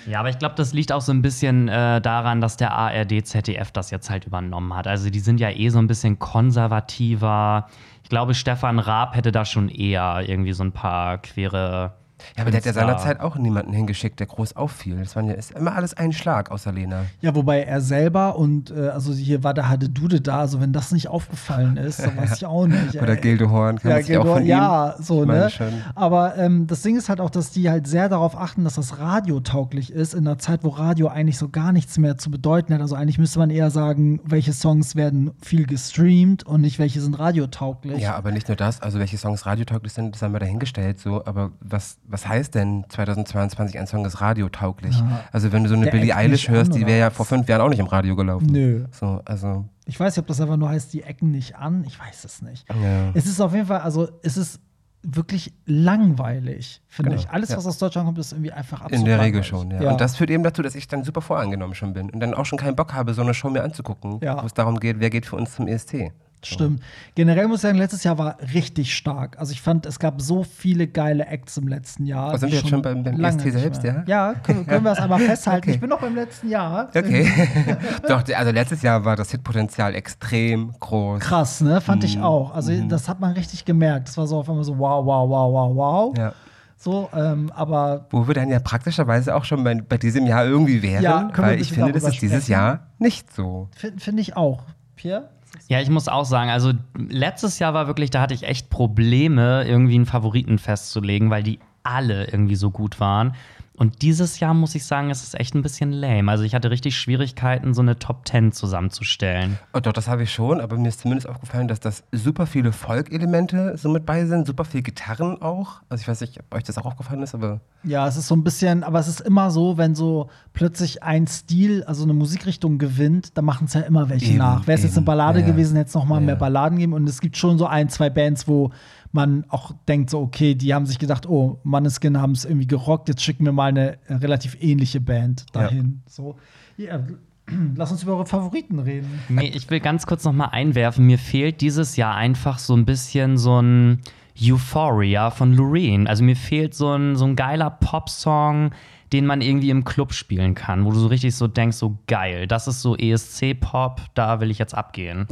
Ja, aber ich glaube, das liegt auch so ein bisschen äh, daran, dass der ARD, ZDF das jetzt halt übernommen hat. Also die sind ja eh so ein bisschen konservativer. Ich glaube, Stefan Raab hätte da schon eher irgendwie so ein paar queere. Ja, aber der hat ja seinerzeit auch niemanden hingeschickt, der groß auffiel. Das waren ja, ist immer alles ein Schlag, außer Lena. Ja, wobei er selber und äh, also hier war der Hade Dude da, also wenn das nicht aufgefallen ist, dann weiß ich auch nicht. Oder ey. Gilde Horn, kann Ja, man sich auch von ihm. ja, so, Ich meine ne? schon. Aber ähm, das Ding ist halt auch, dass die halt sehr darauf achten, dass das Radio tauglich ist, in einer Zeit, wo Radio eigentlich so gar nichts mehr zu bedeuten hat. Also eigentlich müsste man eher sagen, welche Songs werden viel gestreamt und nicht welche sind radiotauglich. Ja, aber nicht nur das, also welche Songs radiotauglich sind, das haben wir dahingestellt, so, aber was, was heißt denn 2022 ein Song ist radiotauglich? Ja. Also wenn du so eine Der Billie Eilish an, hörst, die wäre ja vor fünf Jahren auch nicht im Radio gelaufen. Nö. So, also, Ich weiß nicht, ob das einfach nur heißt, die ecken nicht an. Ich weiß es nicht. ja. Es ist auf jeden Fall, also es ist wirklich langweilig, finde Genau, ich. Alles, ja. was aus Deutschland kommt, ist irgendwie einfach absolut In der Regel langweilig. schon, ja. Und das führt eben dazu, dass ich dann super voreingenommen schon bin und dann auch schon keinen Bock habe, so eine Show mir anzugucken, wo es darum geht, wer geht für uns zum E ESC. Stimmt. Generell muss ich sagen, letztes Jahr war richtig stark. Also ich fand, es gab so viele geile Acts im letzten Jahr. Oh, sind wir jetzt schon beim- beim ESC nicht selbst, ja? Ja, können, können wir das einmal festhalten. Okay. Ich bin noch beim letzten Jahr. Okay. Doch, also letztes Jahr war das Hitpotenzial extrem groß. Krass, ne? Fand ich Mhm. auch. Also das hat man richtig gemerkt. Das war so auf einmal so wow, wow, wow, wow, wow. Ja. So, ähm, aber Wo wir dann ja praktischerweise auch schon bei, bei diesem Jahr irgendwie wären, Ja, weil ich finde, das ist dieses? Jahr nicht so. finde find ich auch. Pierre? Ja, ich muss auch sagen, also letztes Jahr war wirklich, da hatte ich echt Probleme, irgendwie einen Favoriten festzulegen, weil die alle irgendwie so gut waren. Und dieses Jahr muss ich sagen, es ist echt ein bisschen lame. Also ich hatte richtig Schwierigkeiten, so eine Top 10 zusammenzustellen. Oh, doch, das habe ich schon, aber mir ist zumindest aufgefallen, dass das super viele Folk-Elemente so mit bei sind, super viel Gitarren auch. Also ich weiß nicht, ob euch das auch aufgefallen ist, aber Ja, es ist so ein bisschen, aber es ist immer so, wenn so plötzlich ein Stil, also eine Musikrichtung gewinnt, dann machen es ja immer welche Eben, nach. Wäre es jetzt eine Ballade ja. gewesen, hätte es noch mal Ja. mehr Balladen geben. Und es gibt schon so ein, zwei Bands, wo man auch denkt, so, okay, die haben sich gedacht, oh, Manneskin haben es irgendwie gerockt, jetzt schicken wir mal eine relativ ähnliche Band dahin. So. Ja, lass uns über eure Favoriten reden. Nee, ich will ganz kurz noch mal einwerfen, mir fehlt dieses Jahr einfach so ein bisschen so ein Euphoria von Loreen. Also mir fehlt so ein, so ein geiler Popsong, den man irgendwie im Club spielen kann, wo du so richtig so denkst, so geil, das ist so ESC-Pop, da will ich jetzt abgehen.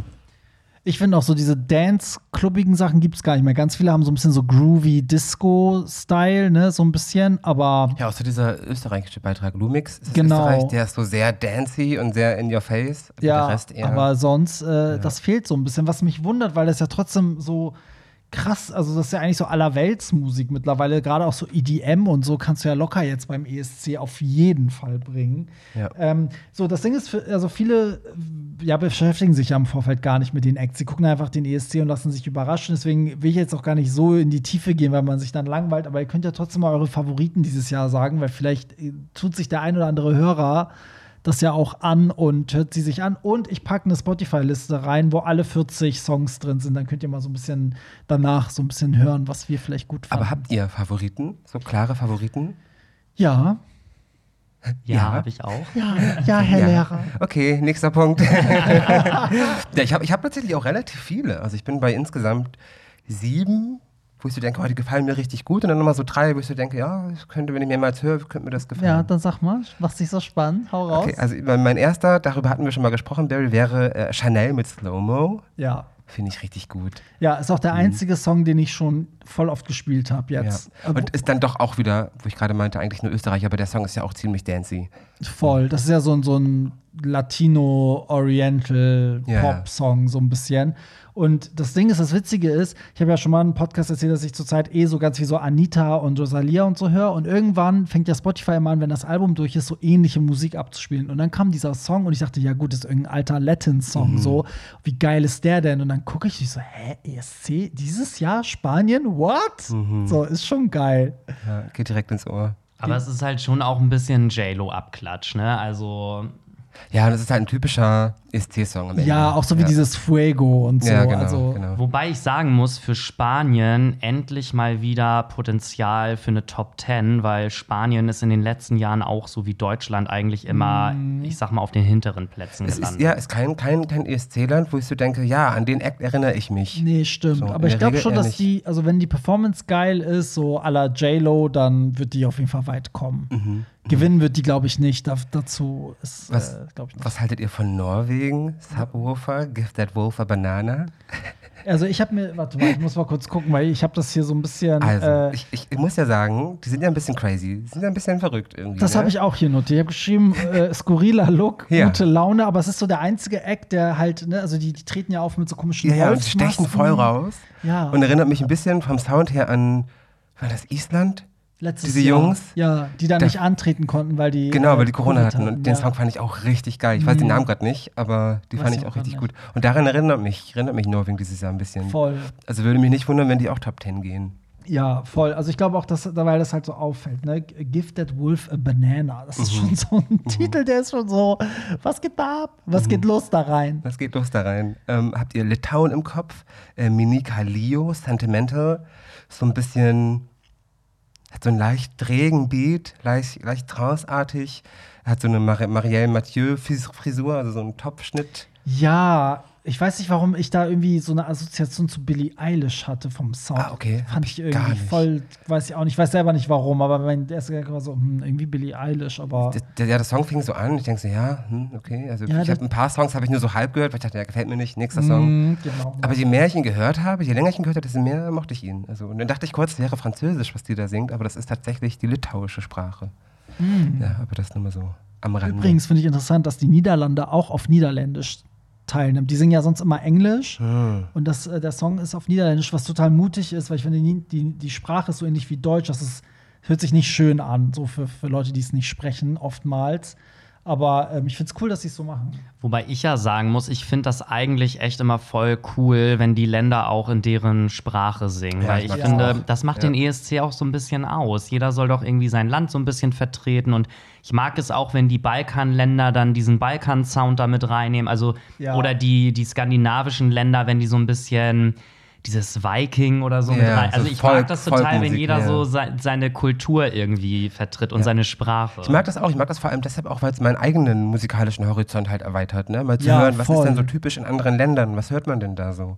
Ich finde auch so diese Dance-klubbigen Sachen gibt es gar nicht mehr. Ganz viele haben so ein bisschen so groovy Disco-Style, ne, so ein bisschen, aber ja, außer dieser österreichische Beitrag Lumix ist Genau. Österreich, der ist so sehr dancey und sehr in your face. Ja, der Rest eher. aber sonst, äh, das fehlt so ein bisschen, was mich wundert, weil das ja trotzdem so krass, also das ist ja eigentlich so allerweltsmusik mittlerweile, gerade auch so EDM und so kannst du ja locker jetzt beim ESC auf jeden Fall bringen. Ja. Ähm, so, das Ding ist, für, also viele ja, beschäftigen sich ja im Vorfeld gar nicht mit den Acts. Sie gucken einfach den ESC und lassen sich überraschen. Deswegen will ich jetzt auch gar nicht so in die Tiefe gehen, weil man sich dann langweilt. Aber ihr könnt ja trotzdem mal eure Favoriten dieses Jahr sagen, weil vielleicht äh, tut sich der ein oder andere Hörer das ja auch an und hört sie sich an. Und ich packe eine Spotify-Liste rein, wo alle 40 Songs drin sind. Dann könnt ihr mal so ein bisschen danach so ein bisschen hören, was wir vielleicht gut fanden. Aber habt ihr Favoriten? So klare Favoriten? ja, Ja, Ja. habe ich auch. ja, ja, Herr Ja. Lehrer. Okay, nächster Punkt. ja, ich habe ich hab tatsächlich auch relativ viele. Also ich bin bei insgesamt sieben, wo ich so denke, oh, die gefallen mir richtig gut. Und dann nochmal so drei, wo ich so denke, ja, das könnte, wenn ich mir mal jetzt höre, könnte mir das gefallen. Ja, dann sag mal, machst dich so spannend, hau raus. Okay, also mein mein erster, darüber hatten wir schon mal gesprochen, Barry, wäre äh, Chanel mit Slow-Mo. ja. Finde ich richtig gut. Ja, ist auch der einzige Song, den ich schon voll oft gespielt habe jetzt. Ja. Und ist dann doch auch wieder, wo ich gerade meinte, eigentlich nur Österreich, aber der Song ist ja auch ziemlich dancey. Voll. Das ist ja so, ein- so ein Latino-Oriental-Pop-Song, so ein bisschen. Und das Ding ist, das Witzige ist, ich habe ja schon mal einen Podcast erzählt, dass ich zurzeit eh so ganz wie so Anita und Rosalia und so höre. Und irgendwann fängt ja Spotify immer an, wenn das Album durch ist, so ähnliche Musik abzuspielen. Und dann kam dieser Song und ich dachte, ja gut, das ist irgendein alter Latin-Song. So, wie geil ist der denn? Und dann gucke ich, ich so, hä, ESC, dieses Jahr Spanien? What? So, ist schon geil. Ja, geht direkt ins Ohr. Aber es ist halt schon auch ein bisschen J-Lo-Abklatsch, ne? Also, Ja, das ist halt ein typischer ESC-Song am Ende. Ja, auch so wie ja. dieses Fuego und so. Ja, genau, also, genau. Wobei ich sagen muss, für Spanien endlich mal wieder Potenzial für eine Top 10, weil Spanien ist in den letzten Jahren auch so wie Deutschland eigentlich immer, ich sag mal, auf den hinteren Plätzen Es ist, gelandet. ja, ist kein, kein, kein ESC-Land, wo ich so denke, ja, an den Act erinnere ich mich. Nee, stimmt. So, Aber ich glaube schon, dass die, also wenn die Performance geil ist, so à la J-Lo, dann wird die auf jeden Fall weit kommen. Gewinnen wird die, glaube ich, nicht. Da, dazu ist, Mhm. Was, äh, glaube ich, nicht. was haltet ihr von Norwegen? Subwoofer, Give That Wolf a Banana? Also ich habe mir, warte mal, ich muss mal kurz gucken, weil ich habe das hier so ein bisschen. Also, äh, ich, ich, ich muss ja sagen, die sind ja ein bisschen crazy. Die sind ja ein bisschen verrückt irgendwie. das ne? habe ich auch hier notiert. Ich habe geschrieben, äh, skurriler Look, Ja. gute Laune, aber es ist so der einzige Act, der halt, ne, also die, die treten ja auf mit so komischen Ja, ja, und stechen voll raus. Ja. Und erinnert mich ein bisschen vom Sound her an, war das Island? Letztes diese Jahr. Jungs, Ja, die da da- nicht antreten konnten, weil die. Genau, äh, weil die Corona Covid hatten. Und den ja. Song fand ich auch richtig geil. Ich weiß den Namen gerade nicht, aber die Weiß fand ich auch richtig gut. Und daran erinnert mich, erinnert mich Norwegen dieses Jahr ein bisschen. Voll. Also würde mich nicht wundern, wenn die auch Top 10 gehen. Ja, voll. Also ich glaube auch, dass, weil das halt so auffällt, ne? Give that wolf a banana. Das Mhm. ist schon so ein Titel, der ist schon so, was geht da ab? Was Mhm. geht los da rein? Was geht los da rein? Ähm, habt ihr Litauen im Kopf? Äh, Minika Leo, Sentimental. So ein bisschen, hat so einen leicht trägen Beat, leicht, leicht tranceartig. Hat so eine Mar Marielle Mathieu Fris- Frisur, also so einen Topfschnitt. Ja, ich weiß nicht, warum ich da irgendwie so eine Assoziation zu Billie Eilish hatte vom Sound. Ah, okay. Fand ich ich irgendwie voll, weiß ich auch nicht, ich weiß selber nicht warum, aber mein erster Gedanke war so, hm, irgendwie Billie Eilish, aber. Der, der, ja, der Song fing so an. Ich denke so, ja, hm, okay. Also Ja, ich habe ein paar Songs habe ich nur so halb gehört, weil ich dachte, der gefällt mir nicht. Nächster Song. Hm, genau. Aber je mehr ich ihn gehört habe, je länger ich ihn gehört habe, desto mehr mochte ich ihn. Also, und dann dachte ich kurz, es wäre Französisch, was die da singt, aber das ist tatsächlich die litauische Sprache. Ja, aber das nur mal so am Rande. Hm. Übrigens finde ich interessant, dass die Niederlande auch auf Niederländisch teilnehmen. Die singen ja sonst immer Englisch Hm. und das, äh, der Song ist auf Niederländisch, was total mutig ist, weil ich finde, die, die, die Sprache ist so ähnlich wie Deutsch. Das ist, hört sich nicht schön an, so für, für Leute, die es nicht sprechen, oftmals. Aber ähm, ich finde es cool, dass sie es so machen. Wobei ich ja sagen muss, ich finde das eigentlich echt immer voll cool, wenn die Länder auch in deren Sprache singen. Ja, weil ich finde, auch. das macht Ja. den ESC auch so ein bisschen aus. Jeder soll doch irgendwie sein Land so ein bisschen vertreten. Und ich mag es auch, wenn die Balkanländer dann diesen Balkan-Sound da mit reinnehmen. Also, Ja. oder die, die skandinavischen Länder, wenn die so ein bisschen dieses Viking oder so mit Ja, rein. so Also ich Volk- mag das total, wenn jeder ja. so sei, seine Kultur irgendwie vertritt und seine Sprache. Ich mag das auch. Ich mag das vor allem deshalb auch, weil es meinen eigenen musikalischen Horizont halt erweitert. Ne? Mal zu Ja, hören, was voll. ist denn so typisch in anderen Ländern? Was hört man denn da so?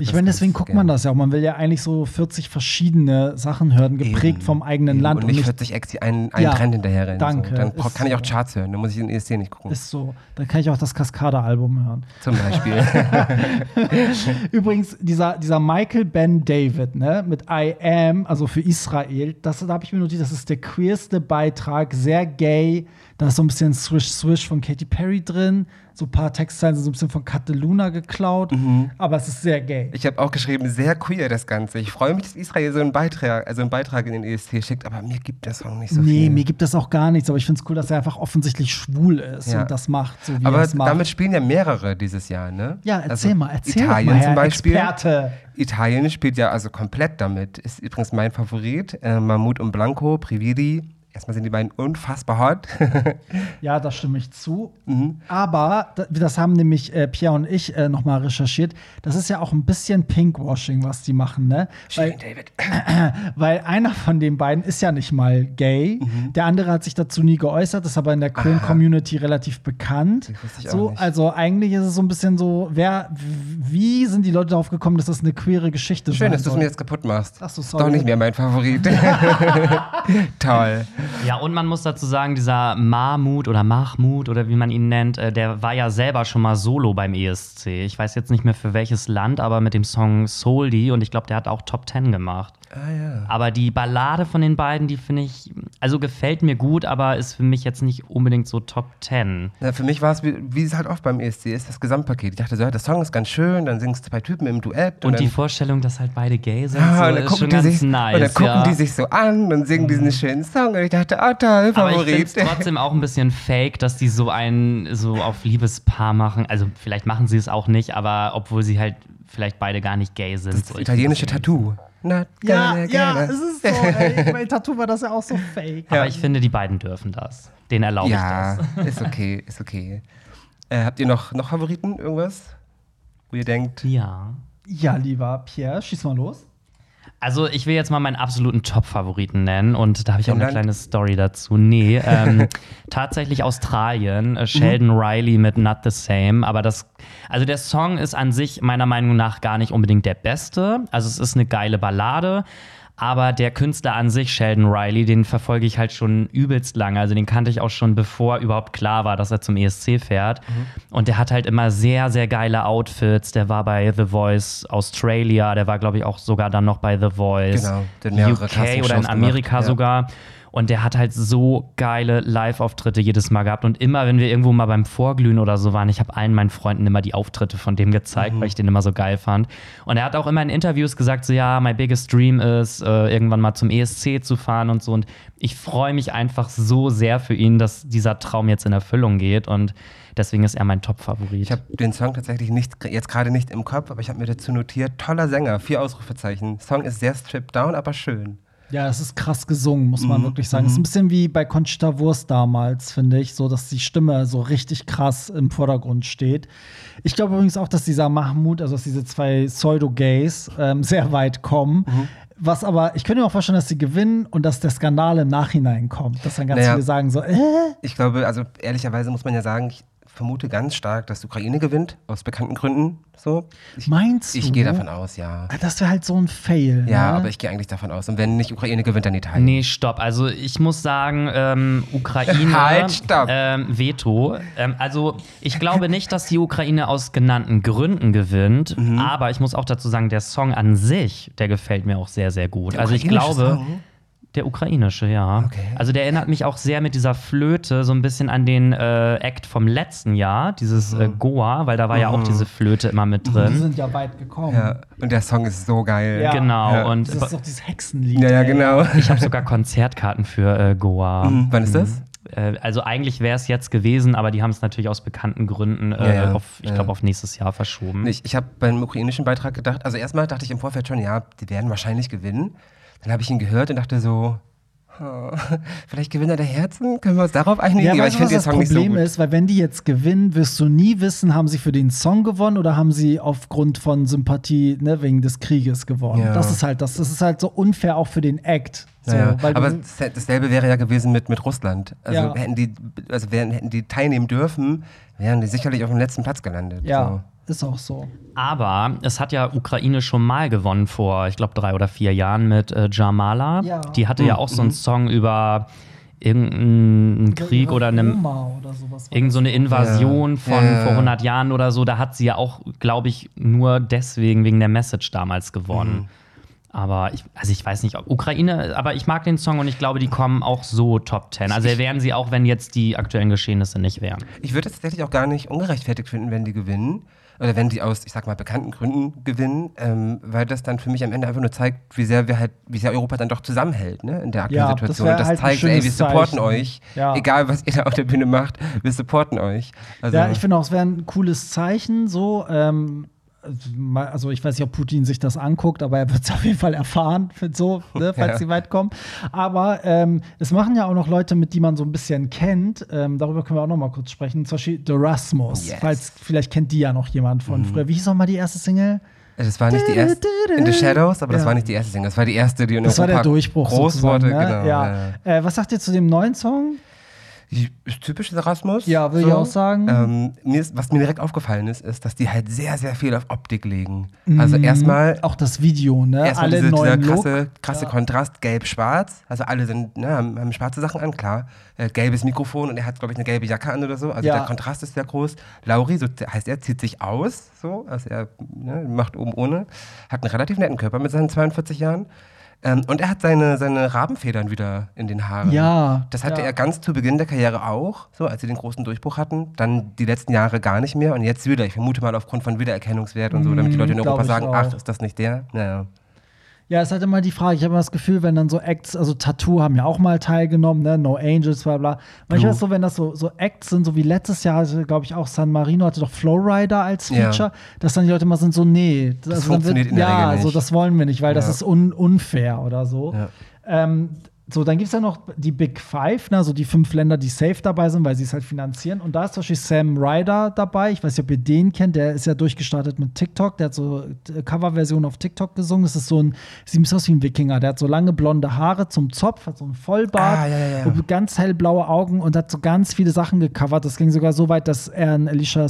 Ich meine, deswegen guckt man das ja auch. Man will ja eigentlich so 40 verschiedene Sachen hören, geprägt Eben. vom eigenen Eben. Land Und nicht 40 Acts, die einen, einen Ja, Trend hinterherrennen. danke. So. Dann kann ich auch. Charts hören. Dann muss ich den ESC nicht gucken. Ist so. Dann kann ich auch das Cascada-Album hören. Zum Beispiel. Übrigens, dieser, dieser Michael Ben David, ne, mit I Am, also für Israel, das, da habe ich mir notiert, das ist der queerste Beitrag, sehr gay. Da ist so ein bisschen Swish Swish von Katy Perry drin. So ein paar Textzeilen sind so ein bisschen von Cataluna geklaut. Aber es ist sehr gay. Ich habe auch geschrieben, sehr queer das Ganze. Ich freue mich, dass Israel so einen Beitrag, also einen Beitrag in den ESC schickt, aber mir gibt der Song nicht so nee, viel. mir gibt das auch gar nichts, aber ich finde es cool, dass er einfach offensichtlich schwul ist Ja. und das macht, so wie er aber es macht. damit spielen ja mehrere dieses Jahr, ne? ja, erzähl Also mal, erzähl Italien mal, zum Beispiel. Experte. Italien spielt ja also komplett damit. Ist übrigens mein Favorit. Äh, Mahmoud und Blanco, Prividi, Erstmal sind die beiden unfassbar hot. Ja, da stimme ich zu. Mhm. Aber da- das haben nämlich äh, Pierre und ich äh, noch mal recherchiert. Das ist ja auch ein bisschen Pinkwashing, was die machen, ne? Weil, David. weil einer von den beiden ist ja nicht mal gay. Mhm. Der andere hat sich dazu nie geäußert, ist aber in der queeren Community relativ bekannt. So, nicht. also eigentlich ist es so ein bisschen so, wer, wie sind die Leute darauf gekommen, dass das eine queere Geschichte Schön, sein dass du es mir jetzt kaputt machst. Ach so, Ist sorry. Doch nicht mehr mein Favorit. Toll. Ja, und man muss dazu sagen, dieser Mahmud oder Mahmud oder wie man ihn nennt, äh, der war ja selber schon mal solo beim ESC. Ich weiß jetzt nicht mehr für welches Land, aber mit dem Song Soldi und ich glaube, der hat auch Top 10 gemacht. Ah ja. Aber die Ballade von den beiden, die finde ich, also gefällt mir gut, aber ist für mich jetzt nicht unbedingt so Top 10. Na, für mich war es, wie, wie es halt oft beim ESC ist, das Gesamtpaket. Ich dachte so, ja, der Song ist ganz schön, dann singst du zwei Typen im Duett. Und die dann, Vorstellung, dass halt beide gay sind, Ah, so, und dann ist gucken, schon die ganz sich, nice. und dann gucken ja. die sich so an und singen diesen schönen Song. Und ich dachte, ah, toll, Aber ich finde es Favorit. trotzdem auch ein bisschen fake, dass die so ein so auf Liebespaar machen. Also vielleicht machen sie es auch nicht, aber obwohl sie halt vielleicht beide gar nicht gay sind. Das So, ich italienische das Tattoo. Na, Ja, gerne, ja, es ist so. Ey, bei Tattoo war das ja auch so fake. Aber ich finde, die beiden dürfen das. Den erlaube Ja, ich das. ist okay, ist okay. Äh, habt ihr noch, noch Favoriten, irgendwas? Wo ihr denkt, Ja. Ja, lieber Pierre, schieß mal los. Also ich will jetzt mal meinen absoluten Top-Favoriten nennen und da habe ich auch eine kleine Story dazu. Nee, ähm, tatsächlich Australien, äh, Sheldon Riley mit Not the Same, aber das, also der Song ist an sich meiner Meinung nach gar nicht unbedingt der beste. Also es ist eine geile Ballade. Aber der Künstler an sich, Sheldon Riley, den verfolge ich halt schon übelst lange. Also den kannte ich auch schon, bevor überhaupt klar war, dass er zum ESC fährt. Und der hat halt immer sehr, sehr geile Outfits. Der war bei The Voice Australia, der war, glaube ich, auch sogar dann noch bei The Voice Genau, UK oder in Amerika gemacht, ja. Und der hat halt so geile Live-Auftritte jedes Mal gehabt. Und immer, wenn wir irgendwo mal beim Vorglühen oder so waren, ich habe allen meinen Freunden immer die Auftritte von dem gezeigt, Mhm. weil ich den immer so geil fand. Und er hat auch immer in Interviews gesagt, so ja, my biggest dream ist, äh, irgendwann mal zum ESC zu fahren und so. Und ich freue mich einfach so sehr für ihn, dass dieser Traum jetzt in Erfüllung geht. Und deswegen ist er mein Top-Favorit. ich habe den Song tatsächlich nicht, jetzt gerade nicht im Kopf, aber ich habe mir dazu notiert, toller Sänger, vier Ausrufezeichen. Song ist sehr stripped down, aber schön. Ja, es ist krass gesungen, muss Mhm, man wirklich sagen. Es ist ein bisschen wie bei Conchita Wurst damals, finde ich, so dass die Stimme so richtig krass im Vordergrund steht. Ich glaube übrigens auch, dass dieser Mahmoud, also dass diese zwei Pseudo-Gays ähm, sehr weit kommen. Mhm. Was aber, ich könnte mir auch vorstellen, dass sie gewinnen und dass der Skandal im Nachhinein kommt. Dass dann ganz Naja. viele sagen so, äh, Ich glaube, also ehrlicherweise muss man ja sagen, ich vermute ganz stark, dass die Ukraine gewinnt, aus bekannten Gründen. So. Ich, meinst du? ich gehe davon aus, ja. Ah, Das wäre halt so ein Fail. Ja, ne? aber ich gehe eigentlich davon aus. Und wenn nicht Ukraine gewinnt, dann Italien. Nee, stopp. Also ich muss sagen, ähm, Ukraine. Halt, stopp. Ähm, Veto. Ähm, also ich glaube nicht, dass die Ukraine aus genannten Gründen gewinnt. Mhm. Aber ich muss auch dazu sagen, der Song an sich, der gefällt mir auch sehr, sehr gut. Der also ich glaube. Song? Der ukrainische, ja. Okay. Also der erinnert mich auch sehr mit dieser Flöte so ein bisschen an den äh, Act vom letzten Jahr, dieses äh, Goa, weil da war ja auch diese Flöte immer mit Die drin. sind ja weit gekommen. Ja, und der Song ist so geil. Ja. Genau. Ja. Und Das ist doch dieses Hexenlied. Ja, ja, genau. ich habe sogar Konzertkarten für äh, Goa. Mhm, wann ist das? Äh, Also eigentlich wäre es jetzt gewesen, aber die haben es natürlich aus bekannten Gründen, äh, Ja, ja, auf, ich ja. glaube, auf nächstes Jahr verschoben. Ich, ich habe beim ukrainischen Beitrag gedacht, also erstmal dachte ich im Vorfeld schon, ja, die werden wahrscheinlich gewinnen. Dann habe ich ihn gehört und dachte so, oh, vielleicht Gewinner der Herzen? Können wir uns darauf einigen? Ja, weißt du, was das nicht so Problem gut. ist? Weil wenn die jetzt gewinnen, wirst du nie wissen, haben sie für den Song gewonnen oder haben sie aufgrund von Sympathie ne, wegen des Krieges gewonnen. Ja. Das ist halt das. Das ist halt so unfair auch für den Act. So, weil aber dasselbe wäre ja gewesen mit, mit Russland. Also, Ja. hätten die, also wären, hätten die teilnehmen dürfen, wären die sicherlich auf dem letzten Platz gelandet. ja, ist auch so. Aber es hat ja Ukraine schon mal gewonnen vor, ich glaube, drei oder vier Jahren mit äh, Jamala. Ja. Die hatte ja auch so einen Song über irgendeinen Krieg oder eine, oder sowas. irgend so eine Invasion Ja. von ja. vor 100 Jahren oder so. Da hat sie ja auch, glaube ich, nur deswegen, wegen der Message damals gewonnen. Mhm. Aber ich, also ich weiß nicht, ob Ukraine, aber ich mag den Song und ich glaube, die kommen auch so Top 10. Also wären sie auch, wenn jetzt die aktuellen Geschehnisse nicht wären. Ich würde es tatsächlich auch gar nicht ungerechtfertigt finden, wenn die gewinnen. Oder wenn die aus, ich sag mal, bekannten Gründen gewinnen, ähm, weil das dann für mich am Ende einfach nur zeigt, wie sehr wir halt, wie sehr Europa dann doch zusammenhält, ne, in der aktuellen Ja, das Situation. Und das halt ein zeigt, ey, wir supporten Zeichen. euch. Ja. Egal, was ihr da auf der Bühne macht, wir supporten euch. Also, Ja, ich finde auch, es wäre ein cooles Zeichen, so. Ähm, also ich weiß nicht, ob Putin sich das anguckt, aber er wird es auf jeden Fall erfahren, so, ne, falls Ja. sie weit kommen. Aber ähm, es machen ja auch noch Leute mit, die man so ein bisschen kennt. Ähm, darüber können wir auch noch mal kurz sprechen. Zum Beispiel The Rasmus. Yes. Falls, vielleicht kennt die ja noch jemand von früher. Wie hieß noch mal die erste Single? Das war nicht die erste In the Shadows, aber das Ja. war nicht die erste Single. Das war die erste, die in Das war der Europa Durchbruch groß wurde. ne? Genau, ja. Äh, was sagt ihr zu dem neuen Song? Ist typisch Erasmus. Ja, will ich auch sagen. Ähm, mir ist, was mir direkt aufgefallen ist, ist, dass die halt sehr, sehr viel auf Optik legen. Also erstmal Auch das Video, ne? Erstmal Alle diese, dieser neuen Look. krasse, krasse Kontrast, gelb-schwarz. Also alle sind, ne, haben, haben schwarze Sachen an, klar. Äh, gelbes Mikrofon und er hat, glaube ich, eine gelbe Jacke an oder so. Also Ja. der Kontrast ist sehr groß. Lauri, so heißt er, zieht sich aus, so. Also er ne, macht oben ohne. Hat einen relativ netten Körper mit seinen 42 Jahren. Ähm, und er hat seine, seine Rabenfedern wieder in den Haaren. Ja, Das hatte ja. er ganz zu Beginn der Karriere auch, so als sie den großen Durchbruch hatten. Dann die letzten Jahre gar nicht mehr und jetzt wieder. Ich vermute mal aufgrund von Wiedererkennungswert und so, damit die Leute in Europa ich sagen, auch. ach, ist das nicht der? Naja. Ja, es ist halt immer die Frage, ich habe immer das Gefühl, wenn dann so Acts, also Tattoo haben ja auch mal teilgenommen, ne? No Angels, bla bla. Manchmal ist so, wenn das so, so Acts sind, so wie letztes Jahr, glaube ich, auch San Marino hatte doch Flowrider als Ja. Feature, dass dann die Leute immer sind so, nee, das, dann funktioniert in der ja, Regel nicht. so das wollen wir nicht, weil das Ja. ist un unfair oder so. Ja. Ähm, so, dann gibt es ja noch die Big Five, ne, also die fünf Länder, die safe dabei sind, weil sie es halt finanzieren. Und da ist zum Beispiel Sam Ryder dabei. Ich weiß nicht, ob ihr den kennt. Der ist ja durchgestartet mit TikTok. Der hat so äh, Coverversion auf TikTok gesungen. Das ist so ein, sieht ein bisschen aus wie ein Wikinger. Der hat so lange blonde Haare zum Zopf, hat so einen Vollbart, Ah, ja, ja, ja. ganz hellblaue Augen und hat so ganz viele Sachen gecovert. Das ging sogar so weit, dass er einen Alicia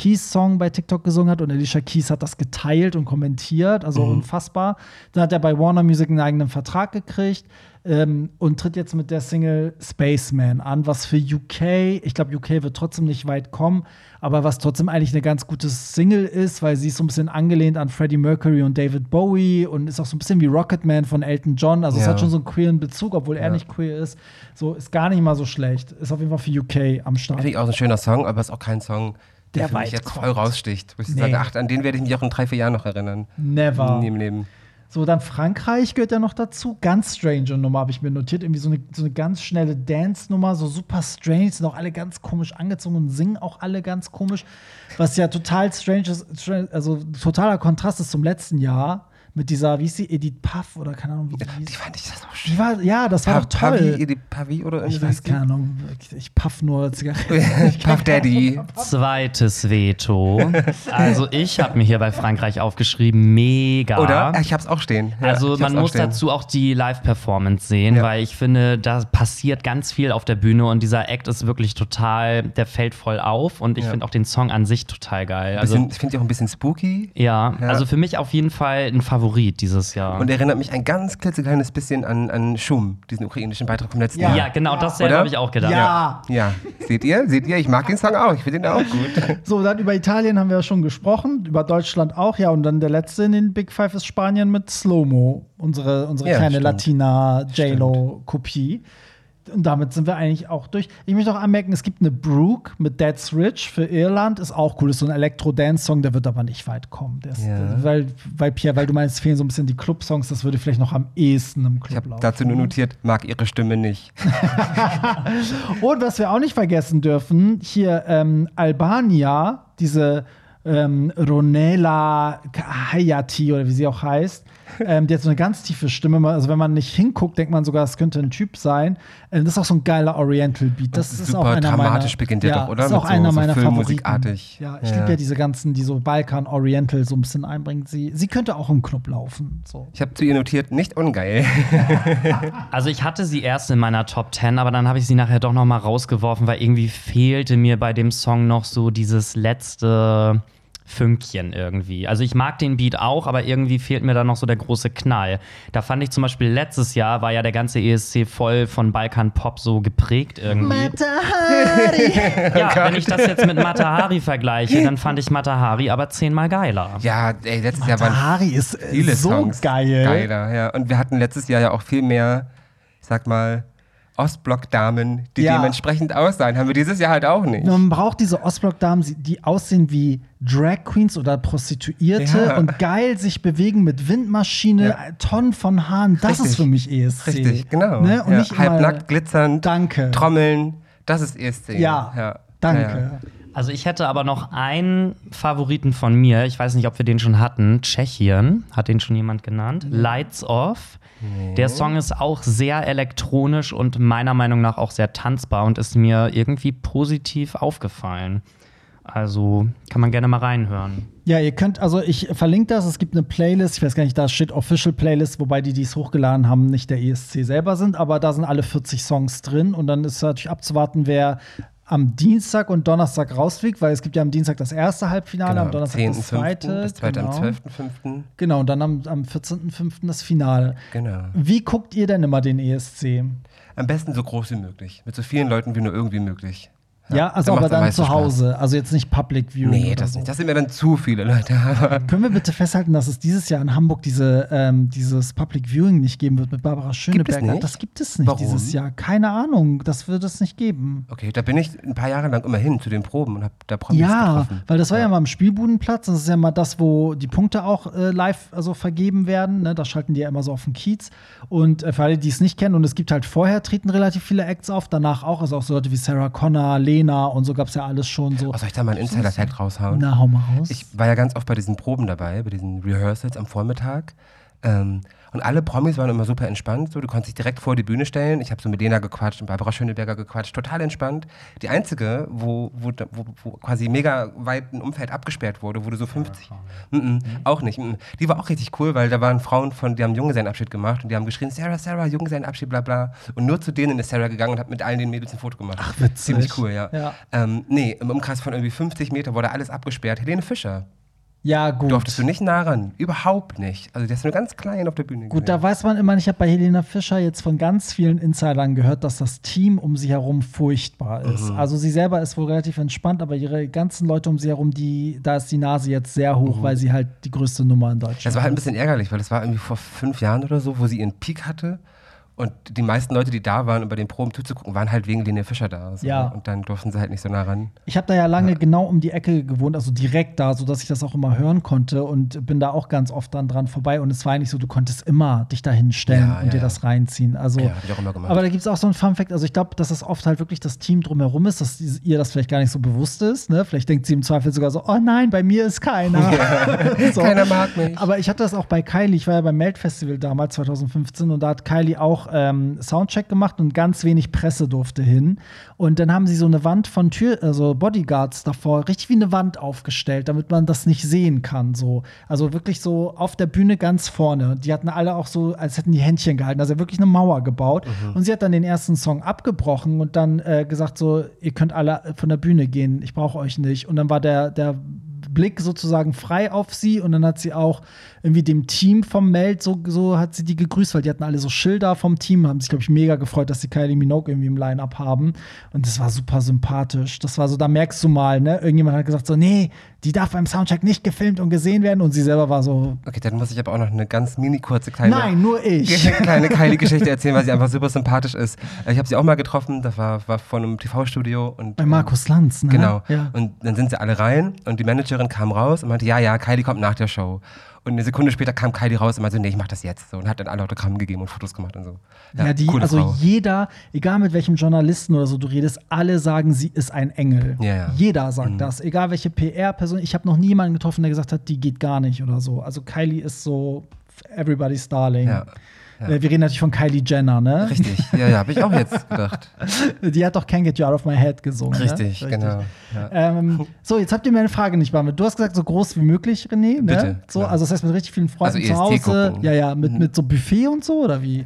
Keys Song bei TikTok gesungen hat und Alicia Keys hat das geteilt und kommentiert. Also Mhm. unfassbar. Dann hat er bei Warner Music einen eigenen Vertrag gekriegt ähm, und tritt jetzt mit der Single Spaceman an, was für UK, ich glaube, UK wird trotzdem nicht weit kommen, aber was trotzdem eigentlich eine ganz gute Single ist, weil sie ist so ein bisschen angelehnt an Freddie Mercury und David Bowie und ist auch so ein bisschen wie Rocketman von Elton John. Also es Ja. hat schon so einen queeren Bezug, obwohl er Ja. nicht queer ist. So ist gar nicht mal so schlecht. Ist auf jeden Fall für UK am Start. Finde ich auch ein schöner Song, aber ist auch kein Song, der, Der für mich jetzt kommt. voll raussticht. Wo ich Nee. sage, ach, an den werde ich mich auch in drei, vier Jahren noch erinnern. Never. Nie im Leben. So, dann Frankreich gehört ja noch dazu. Ganz strange Nummer habe ich mir notiert. Irgendwie so eine, so eine ganz schnelle Dance-Nummer, so super strange. Sind auch alle ganz komisch angezogen und singen auch alle ganz komisch. Was ja total strange ist, also totaler Kontrast ist zum letzten Jahr mit dieser, wie ist sie, Edith Puff oder keine Ahnung, wie die Die hieß. fand ich das auch schön. Die war, ja, das war doch toll. Pavi, Edith Pavi oder ich weiß keine Ahnung. Ich puff nur Zigaretten. die? Puff Daddy. Zweites Veto. Also ich habe mir hier bei Frankreich aufgeschrieben, mega. Oder? Ich hab's auch stehen. Ja, Also man muss stehen. dazu auch die Live-Performance sehen, Ja. weil ich finde, da passiert ganz viel auf der Bühne und dieser Act ist wirklich total, der fällt voll auf und ich Ja. finde auch den Song an sich total geil. Also Bisschen, ich finde die auch ein bisschen spooky. ja, Ja. also für mich auf jeden Fall ein Favorit dieses Jahr. Und erinnert mich ein ganz klitzekleines bisschen an, an Schum, diesen ukrainischen Beitrag vom letzten Ja. Jahr. ja, genau, dasselbe Oder? habe ich auch gedacht. Ja. Ja, seht ihr? Seht ihr? Ich mag den Song auch. Ich finde den auch gut. So, dann über Italien haben wir ja schon gesprochen, über Deutschland auch, ja. Und dann der letzte in den Big Five ist Spanien mit Slow-Mo, unsere, unsere Ja, kleine stimmt. Latina-J-Lo-Kopie. Und damit sind wir eigentlich auch durch. Ich möchte auch anmerken, es gibt eine Brooke mit That's Rich für Irland, ist auch cool, ist so ein Elektro-Dance-Song, der wird aber nicht weit kommen. Ist, Ja. weil, weil, Pierre, weil du meinst, es fehlen so ein bisschen die Club-Songs, das würde vielleicht noch am ehesten im Ich Club habe laufen. dazu nur notiert, mag ihre Stimme nicht. Und was wir auch nicht vergessen dürfen, hier ähm, Albania, diese ähm, Ronela Hayati oder wie sie auch heißt, ähm, die hat so eine ganz tiefe Stimme. Also wenn man nicht hinguckt, denkt man sogar, es könnte ein Typ sein. Ähm, das ist auch so ein geiler Oriental Beat. Das ist auch einer dramatisch meiner, beginnt der ja, doch, oder? Ist auch Mit einer so meiner Favoriten. Ja, ich Ja. liebe ja diese ganzen, die so Balkan Oriental so ein bisschen einbringen. Sie, sie könnte auch im Club laufen. So. Ich habe zu ihr notiert, nicht ungeil. Also ich hatte sie erst in meiner Top 10, aber dann habe ich sie nachher doch noch mal rausgeworfen, weil irgendwie fehlte mir bei dem Song noch so dieses letzte Fünkchen irgendwie. Also ich mag den Beat auch, aber irgendwie fehlt mir da noch so der große Knall. Da fand ich zum Beispiel letztes Jahr war ja der ganze ESC voll von Balkan Pop so geprägt irgendwie. Ja, wenn ich das jetzt mit Matahari vergleiche, dann fand ich Matahari aber zehnmal geiler. ja, ey, letztes Jahr waren Tahari ist äh, viele so Songs geil. geiler. Ja. Und wir hatten letztes Jahr ja auch viel mehr, ich sag mal, Ostblock-Damen, die Ja. dementsprechend aussahen. Haben wir dieses Jahr halt auch nicht. Man braucht diese Ostblock-Damen, die aussehen wie Drag Queens oder Prostituierte Ja. und geil sich bewegen mit Windmaschine, Ja. Tonnen von Haaren. Das Richtig. ist für mich ESC. Richtig, genau. Ne? Und nicht Halbnackt, glitzernd, Danke. Trommeln, das ist ESC. Ja. danke. Also ich hätte aber noch einen Favoriten von mir. Ich weiß nicht, ob wir den schon hatten. Tschechien. Hat den schon jemand genannt? Lights Off. Der Song ist auch sehr elektronisch und meiner Meinung nach auch sehr tanzbar und ist mir irgendwie positiv aufgefallen. Also kann man gerne mal reinhören. Ja, ihr könnt, also ich verlinke das. Es gibt eine Playlist, ich weiß gar nicht, da steht Official Playlist, wobei die, die es hochgeladen haben, nicht der ESC selber sind, aber da sind alle 40 Songs drin und dann ist natürlich abzuwarten, wer am Dienstag und Donnerstag rausfliegt, weil es gibt ja am Dienstag das erste Halbfinale, Genau, am Donnerstag das 10.5., zweite. Das zweite genau. am 12.5. Genau, und dann am, am 14.05. das Finale. Genau. Wie guckt ihr denn immer den ESC? Am besten so groß wie möglich. Mit so vielen Leuten wie nur irgendwie möglich. Ja, also dann aber dann zu Hause, also jetzt nicht Public Viewing. Nee, das so. nicht. Das sind mir dann zu viele Leute. Können wir bitte festhalten, dass es dieses Jahr in Hamburg diese, ähm, dieses Public Viewing nicht geben wird mit Barbara Schöneberger? nicht? Das gibt es nicht Warum? dieses Jahr. Keine Ahnung, das wird es nicht geben. okay, da bin ich ein paar Jahre lang immer hin zu den Proben und habe da Promis Ja, getroffen. weil das war ja. mal am Spielbudenplatz. Das ist ja mal das, wo die Punkte auch äh, live also vergeben werden. Ne? Da schalten die ja immer so auf den Kiez. Und äh, für alle, die es nicht kennen, und es gibt halt vorher treten relativ viele Acts auf, danach auch. Also auch so Leute wie Sarah Connor, Lena und so gab es ja alles schon so. Oh, soll ich da mal einen Insider-Fact raushauen? Na, hau mal raus. Ich war ja ganz oft bei diesen Proben dabei, bei diesen Rehearsals am Vormittag. Ähm, und alle Promis waren immer super entspannt. So, du konntest dich direkt vor die Bühne stellen. Ich habe so mit Lena gequatscht und Barbara Schöneberger gequatscht. Total entspannt. Die einzige, wo, wo, wo, wo quasi mega weit ein Umfeld abgesperrt wurde, wurde so 50. Mm -mm, auch nicht. Mm -mm. Die war auch richtig cool, weil da waren Frauen von, die haben Junggesellenabschied gemacht und die haben geschrien, Sarah, Sarah, Junggesellenabschied, bla bla. Und nur zu denen ist Sarah gegangen und hat mit allen den Mädels ein Foto gemacht. Ach, witzig. Ziemlich cool, ja. Ja. Ähm, nee, im Umkreis von irgendwie 50 Meter wurde alles abgesperrt. Helene Fischer. Ja, gut. Durftest du nicht nah ran. Überhaupt nicht. Also der ist nur ganz klein auf der Bühne. Gut, da weiß man immer, ich habe bei Helena Fischer jetzt von ganz vielen Insidern gehört, dass das Team um sie herum furchtbar ist. Mhm. Also sie selber ist wohl relativ entspannt, aber ihre ganzen Leute um sie herum, die, da ist die Nase jetzt sehr hoch, weil sie halt die größte Nummer in Deutschland Das war halt ein ist. bisschen ärgerlich, weil das war irgendwie vor fünf Jahren oder so, wo sie ihren Peak hatte. Und die meisten Leute, die da waren, um bei den Proben zuzugucken, waren halt wegen Lene Fischer da. So. Ja. Und dann durften sie halt nicht so nah ran. Ich habe da ja lange genau um die Ecke gewohnt, also direkt da, sodass ich das auch immer hören konnte und bin da auch ganz oft dann dran vorbei. Und es war eigentlich so, du konntest immer dich da hinstellen Ja, und ja, dir ja. das reinziehen. Also, Ja, hab ich auch immer gemacht. aber da gibt es auch so einen Fun-Fact. Also, ich glaube, dass das oft halt wirklich das Team drumherum ist, dass ihr das vielleicht gar nicht so bewusst ist. Ne? Vielleicht denkt sie im Zweifel sogar so: Oh nein, bei mir ist keiner. so. Keiner mag mich. Aber ich hatte das auch bei Kylie. Ich war ja beim Melt-Festival damals, 2015, und da hat Kylie auch ähm, Soundcheck gemacht und ganz wenig Presse durfte hin. Und dann haben sie so eine Wand von Tür, also Bodyguards davor, richtig wie eine Wand aufgestellt, damit man das nicht sehen kann. So. Also wirklich so auf der Bühne ganz vorne. Die hatten alle auch so, als hätten die Händchen gehalten. Also wirklich eine Mauer gebaut. Und sie hat dann den ersten Song abgebrochen und dann äh, gesagt: so, ihr könnt alle von der Bühne gehen, ich brauche euch nicht. Und dann war der, der Blick sozusagen frei auf sie und dann hat sie auch irgendwie dem Team vom Meld so, so hat sie die gegrüßt, weil die hatten alle so Schilder vom Team, haben sich, glaube ich, mega gefreut, dass sie Kylie Minogue irgendwie im Line-Up haben und das war super sympathisch. Das war so, da merkst du mal, ne, irgendjemand hat gesagt so, nee, die darf beim Soundcheck nicht gefilmt und gesehen werden und sie selber war so, Okay, dann muss ich aber auch noch eine ganz mini kurze kleine, nein, nur ich. kleine Kylie-Geschichte erzählen, weil sie einfach super sympathisch ist. Äh, Ich habe sie auch mal getroffen, das war, war vor einem TV-Studio. und Bei Markus Lanz, ne? Genau. Ja. Und dann sind sie alle rein und die Managerin kam raus und meinte, ja, ja, Kylie kommt nach der Show. Und eine Sekunde später kam Kylie raus und meinte so, nee, ich mach das jetzt. So, und hat dann alle Autogramme gegeben und Fotos gemacht und so. Ja, die, coole also Frau. jeder, egal mit welchem Journalisten oder so du redest, alle sagen, sie ist ein Engel. Ja, ja. Jeder sagt Mhm. das, egal welche PR-Person. Ich habe noch niemanden getroffen, der gesagt hat, die geht gar nicht oder so. Also Kylie ist so everybody's darling. Ja, ja. Äh, Wir reden natürlich von Kylie Jenner, ne? Richtig, ja, ja, habe ich auch jetzt gedacht. Die hat doch Can't Get You Out of My Head gesungen. Richtig, ne? genau. Ja. Ähm, so, jetzt habt ihr mir eine Frage nicht beantwortet. Du hast gesagt, so groß wie möglich, René. Ne? Bitte, So, klar. also das heißt mit richtig vielen Freunden Also zu Hause. ESC gucken. Ja, ja, mit, mit so Buffet und so, oder wie?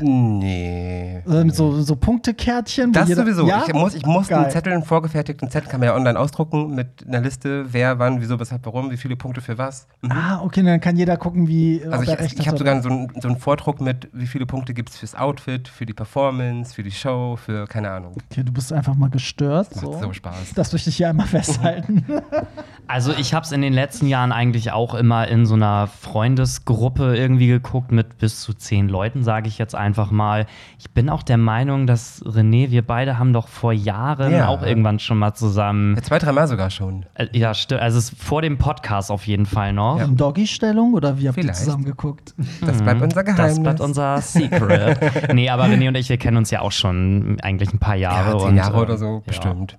Nee. Mit so, so Punktekärtchen? Das jeder- sowieso. Ja? Ich muss, ich muss Geil. einen Zettel, einen vorgefertigten Zettel, kann man ja online ausdrucken mit einer Liste, wer, wann, wieso, weshalb, warum, wie viele Punkte für was. Mhm. Ah, okay, dann kann jeder gucken, wie Also ich, ich habe sogar so einen, so einen Vordruck mit, wie viele Punkte gibt es fürs Outfit, für die Performance, für die Show, für keine Ahnung. Okay, du bist einfach mal gestört. Macht So. so Spaß. Das möchte ich hier einmal festhalten. Also ich habe es in den letzten Jahren eigentlich auch immer in so einer Freundesgruppe irgendwie geguckt mit bis zu zehn Leuten, sage ich jetzt einfach mal. Ich bin auch der Meinung, dass René, wir beide haben doch vor Jahren Ja. auch irgendwann schon mal zusammen. Ja, zwei, dreimal sogar schon. Äh, ja, stimmt. Also es ist vor dem Podcast auf jeden Fall noch. Ja. In Doggy-Stellung oder wie habt ihr Vielleicht. zusammen geguckt? Das bleibt unser Geheimnis. Das bleibt unser Secret. nee, aber René und ich, wir kennen uns ja auch schon eigentlich ein paar Jahre. ja, zehn und, Jahre äh, oder so, ja. bestimmt.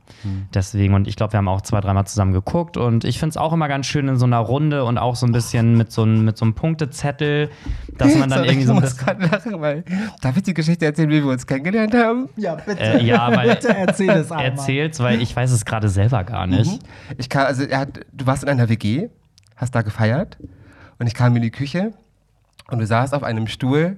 Deswegen, und ich glaube, wir haben auch zwei, dreimal zusammen geguckt. Und ich finde es auch immer ganz schön in so einer Runde und auch so ein bisschen mit so, einem- mit so einem Punktezettel, dass man dann irgendwie so ein ich muss bisschen. gerade lachen, weil darf ich die Geschichte erzählen, wie wir uns kennengelernt haben? Ja, bitte. Äh, ja, weil bitte erzähl es einmal. erzählt's, weil ich weiß es gerade selber gar nicht. Ich kam, also er hat, du warst in einer WG, hast da gefeiert und ich kam in die Küche und du saßt auf einem Stuhl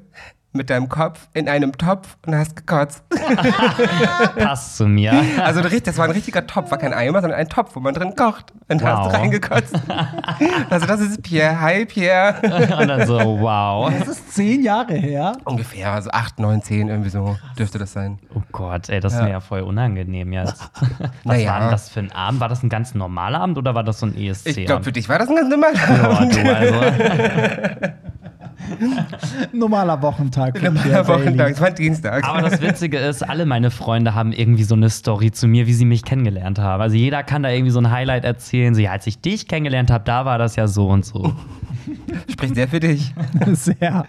mit deinem Kopf in einem Topf und hast gekotzt. Passt zu mir. Also richtig- das war ein richtiger Topf, war kein Eimer, sondern ein Topf, wo man drin kocht. Und Wow. hast reingekotzt. Also das ist Pierre. Hi Pierre. Und dann so, wow. Das ist zehn Jahre her. Ungefähr, also 8, 9, 10, irgendwie so dürfte das sein. Oh Gott, ey, das ist Ja. mir ja voll unangenehm jetzt. Was Naja. war denn das für ein Abend? War das ein ganz normaler Abend oder war das so ein ESC-Abend? Ich glaube, für dich war das ein ganz normaler Ja, Abend. du, also. Normaler Wochentag. Normaler Wochentag, es war Dienstag. Aber das Witzige ist, alle meine Freunde haben irgendwie so eine Story zu mir, wie sie mich kennengelernt haben. Also jeder kann da irgendwie so ein Highlight erzählen. So, ja, als ich dich kennengelernt habe, da war das ja so und so. Spricht sehr für dich. Sehr.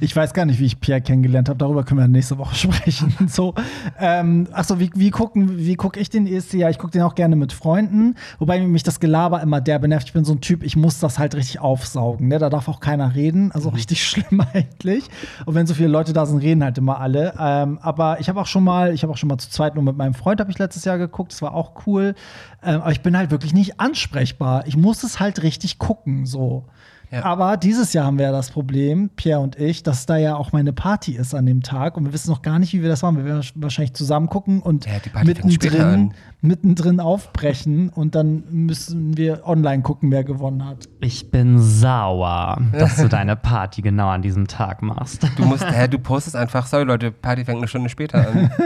Ich weiß gar nicht, wie ich Pierre kennengelernt habe. Darüber können wir nächste Woche sprechen. So, ähm, achso, wie, wie gucken, wie gucke ich den ESC? Ja, ich gucke den auch gerne mit Freunden, wobei mich das Gelaber immer der benervt. Ich bin so ein Typ, ich muss das halt richtig aufsaugen. Ne? Da darf auch keiner reden. Also richtig schlimm eigentlich. Und wenn so viele Leute da sind, reden halt immer alle. Ähm, aber ich habe auch schon mal, ich habe auch schon mal zu zweit nur mit meinem Freund habe ich letztes Jahr geguckt. Das war auch cool. Ähm, aber ich bin halt wirklich nicht ansprechbar. Ich muss es halt richtig gucken. So. Ja. Aber dieses Jahr haben wir ja das Problem, Pierre und ich, dass da ja auch meine Party ist an dem Tag und wir wissen noch gar nicht, wie wir das machen. Wir werden wahrscheinlich zusammen gucken und Ja, mittendrin, mittendrin aufbrechen und dann müssen wir online gucken, wer gewonnen hat. Ich bin sauer, dass du deine Party genau an diesem Tag machst. Du musst, hä, du postest einfach, sorry Leute, Party fängt eine Stunde später an.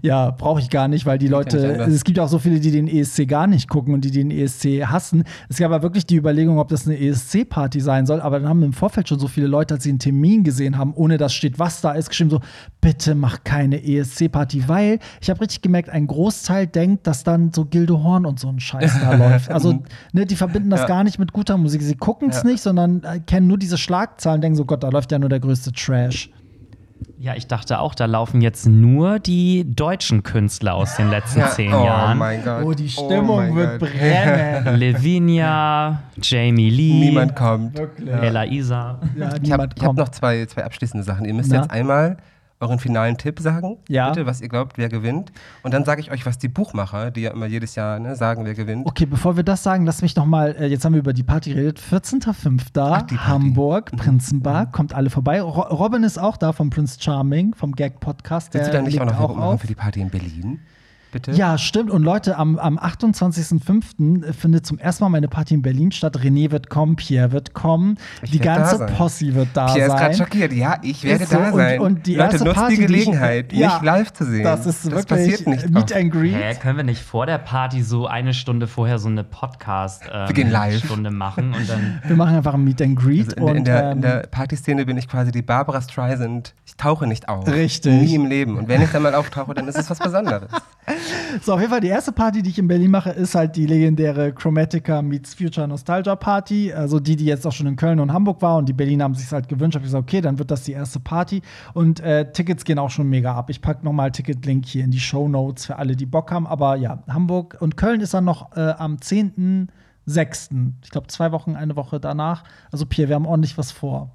Ja, brauche ich gar nicht, weil die Leute, es gibt auch so viele, die den ESC gar nicht gucken und die den ESC hassen. Es gab aber wirklich die Überlegung, ob das eine ESC-Party sein soll, aber dann haben im Vorfeld schon so viele Leute, als sie einen Termin gesehen haben, ohne dass steht, was da ist, geschrieben so, bitte mach keine ESC-Party, weil ich habe richtig gemerkt, ein Großteil denkt, dass dann so Gildo Horn und so ein Scheiß da läuft. Also, ne, die verbinden das Ja. gar nicht mit guter Musik. Sie gucken es Ja. nicht, sondern äh, kennen nur diese Schlagzahlen, denken so, Gott, da läuft ja nur der größte Trash. Ja, ich dachte auch, da laufen jetzt nur die deutschen Künstler aus den letzten Ja, zehn oh Jahren. mein Gott. Oh, die Stimmung mein wird Gott. brennen. Lavinia, Jamie Lee, Niemand kommt. Wirklich. Ella Isa. Ja, Ich habe hab noch zwei, zwei abschließende Sachen. Ihr müsst Na? jetzt einmal euren finalen Tipp sagen, Ja. bitte, was ihr glaubt, wer gewinnt. Und dann sage ich euch, was die Buchmacher, die ja immer jedes Jahr ne, sagen, wer gewinnt. Okay, bevor wir das sagen, lass mich noch mal, äh, jetzt haben wir über die Party geredet. 14.05. die Party. Hamburg, Prinzenbar, kommt alle vorbei. Ro Robin ist auch da vom Prince Charming, vom Gag-Podcast. Willst du der dann nicht auch noch Werbung machen für die Party in Berlin? Bitte? Ja, stimmt. Und Leute, am, am 28.05. findet zum ersten Mal meine Party in Berlin statt. René wird kommen, Pierre wird kommen, Ich die ganze sein. Posse wird da Pierre ist gerade sein. schockiert. Ja, ich werde Ist so. da Und- sein. und die Leute, erste nutzt Party, die die ich- Gelegenheit, Ja, mich live zu sehen. Das ist wirklich passiert nicht Meet and Greet. Hä, können wir nicht vor der Party so eine Stunde vorher so eine Podcast-Stunde live. machen und dann. Wir machen einfach ein Meet and Greet. Also in, der- in, und, der, in ähm, der Partyszene bin ich quasi die Barbara Streisand. Ich tauche nicht auf. Richtig. Nie im Leben. Und wenn ich dann mal auftauche, dann ist es was Besonderes. So, auf jeden Fall die erste Party, die ich in Berlin mache, ist halt die legendäre Chromatica Meets Future Nostalgia Party. Also die, die jetzt auch schon in Köln und Hamburg war und die Berliner haben sich halt gewünscht. Habe ich gesagt, okay, dann wird das die erste Party. Und äh, Tickets gehen auch schon mega ab. Ich packe nochmal Ticket-Link hier in die Show Notes für alle, die Bock haben. Aber ja, Hamburg und Köln ist dann noch äh, am 10.06. Ich glaube, zwei Wochen, eine Woche danach. Also Pierre, wir haben ordentlich was vor.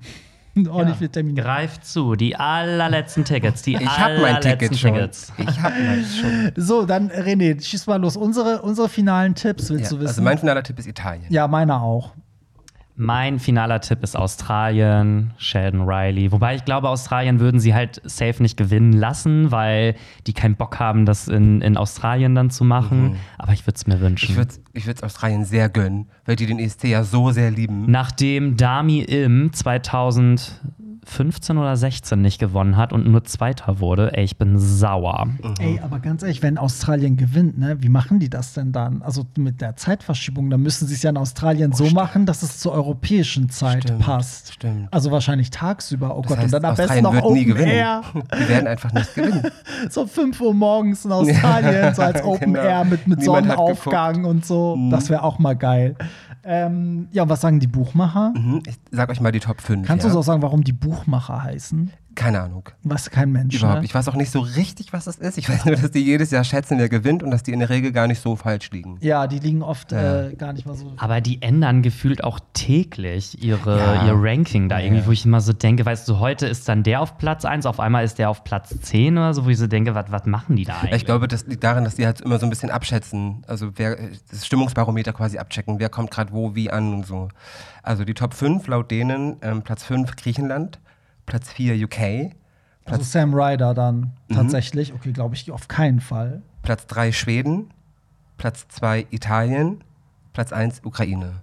Ordentlich viele Termine. Greift zu, die allerletzten Tickets, die Ich habe mein allerletzten Ticket schon. Tickets. Ich habe meins schon. So, dann René, schieß mal los. Unsere, unsere finalen Tipps, willst Ja, du wissen? also mein finaler Tipp ist Italien. ja, meiner auch. Mein finaler Tipp ist Australien, Sheldon Riley. Wobei ich glaube, Australien würden sie halt safe nicht gewinnen lassen, weil die keinen Bock haben, das in, in Australien dann zu machen. Aber ich würde es mir wünschen. Ich würde es ich würd's Australien sehr gönnen, weil die den ESC ja so sehr lieben. Nachdem Dami Im 2015 oder 16 nicht gewonnen hat und nur Zweiter wurde. Ey, ich bin sauer. Ey, aber ganz ehrlich, wenn Australien gewinnt, ne, wie machen die das denn dann? Also mit der Zeitverschiebung, dann müssen sie es ja in Australien so machen, dass es zur europäischen Zeit Stimmt, passt. stimmt. Also wahrscheinlich tagsüber. Oh Das Gott, heißt, und dann am besten noch wird nie Open gewinnen. Air. Die werden einfach nicht gewinnen. So 5 Uhr morgens in Australien, so als Open Genau. Air mit, mit Niemand Sonnenaufgang und so. Das wäre auch mal geil. Ähm, ja, was sagen die Buchmacher? Mhm, Ich sag euch mal die Top 5. Kannst ja? du uns auch sagen, warum die Buchmacher heißen? Keine Ahnung. Was kein Mensch. Überhaupt. Ne? Ich weiß auch nicht so richtig, was das ist. Ich weiß nur, dass die jedes Jahr schätzen, wer gewinnt und dass die in der Regel gar nicht so falsch liegen. Ja, die liegen oft Ja. äh, gar nicht mal so. Aber die ändern gefühlt auch täglich ihre, Ja. ihr Ranking da Ja, irgendwie, ja. wo ich immer so denke, weißt du, heute ist dann der auf Platz 1, auf einmal ist der auf Platz 10 oder so, wo ich so denke, was was machen die da eigentlich? Ich glaube, das liegt daran, dass die halt immer so ein bisschen abschätzen. Also wer, das Stimmungsbarometer quasi abchecken, wer kommt gerade wo, wie an und so. Also die Top 5 laut denen, ähm, Platz 5 Griechenland, Platz 4 UK, Also Sam Ryder dann Mhm. tatsächlich. Okay, glaube ich auf keinen Fall. Platz 3 Schweden, Platz 2 Italien, Platz 1 Ukraine.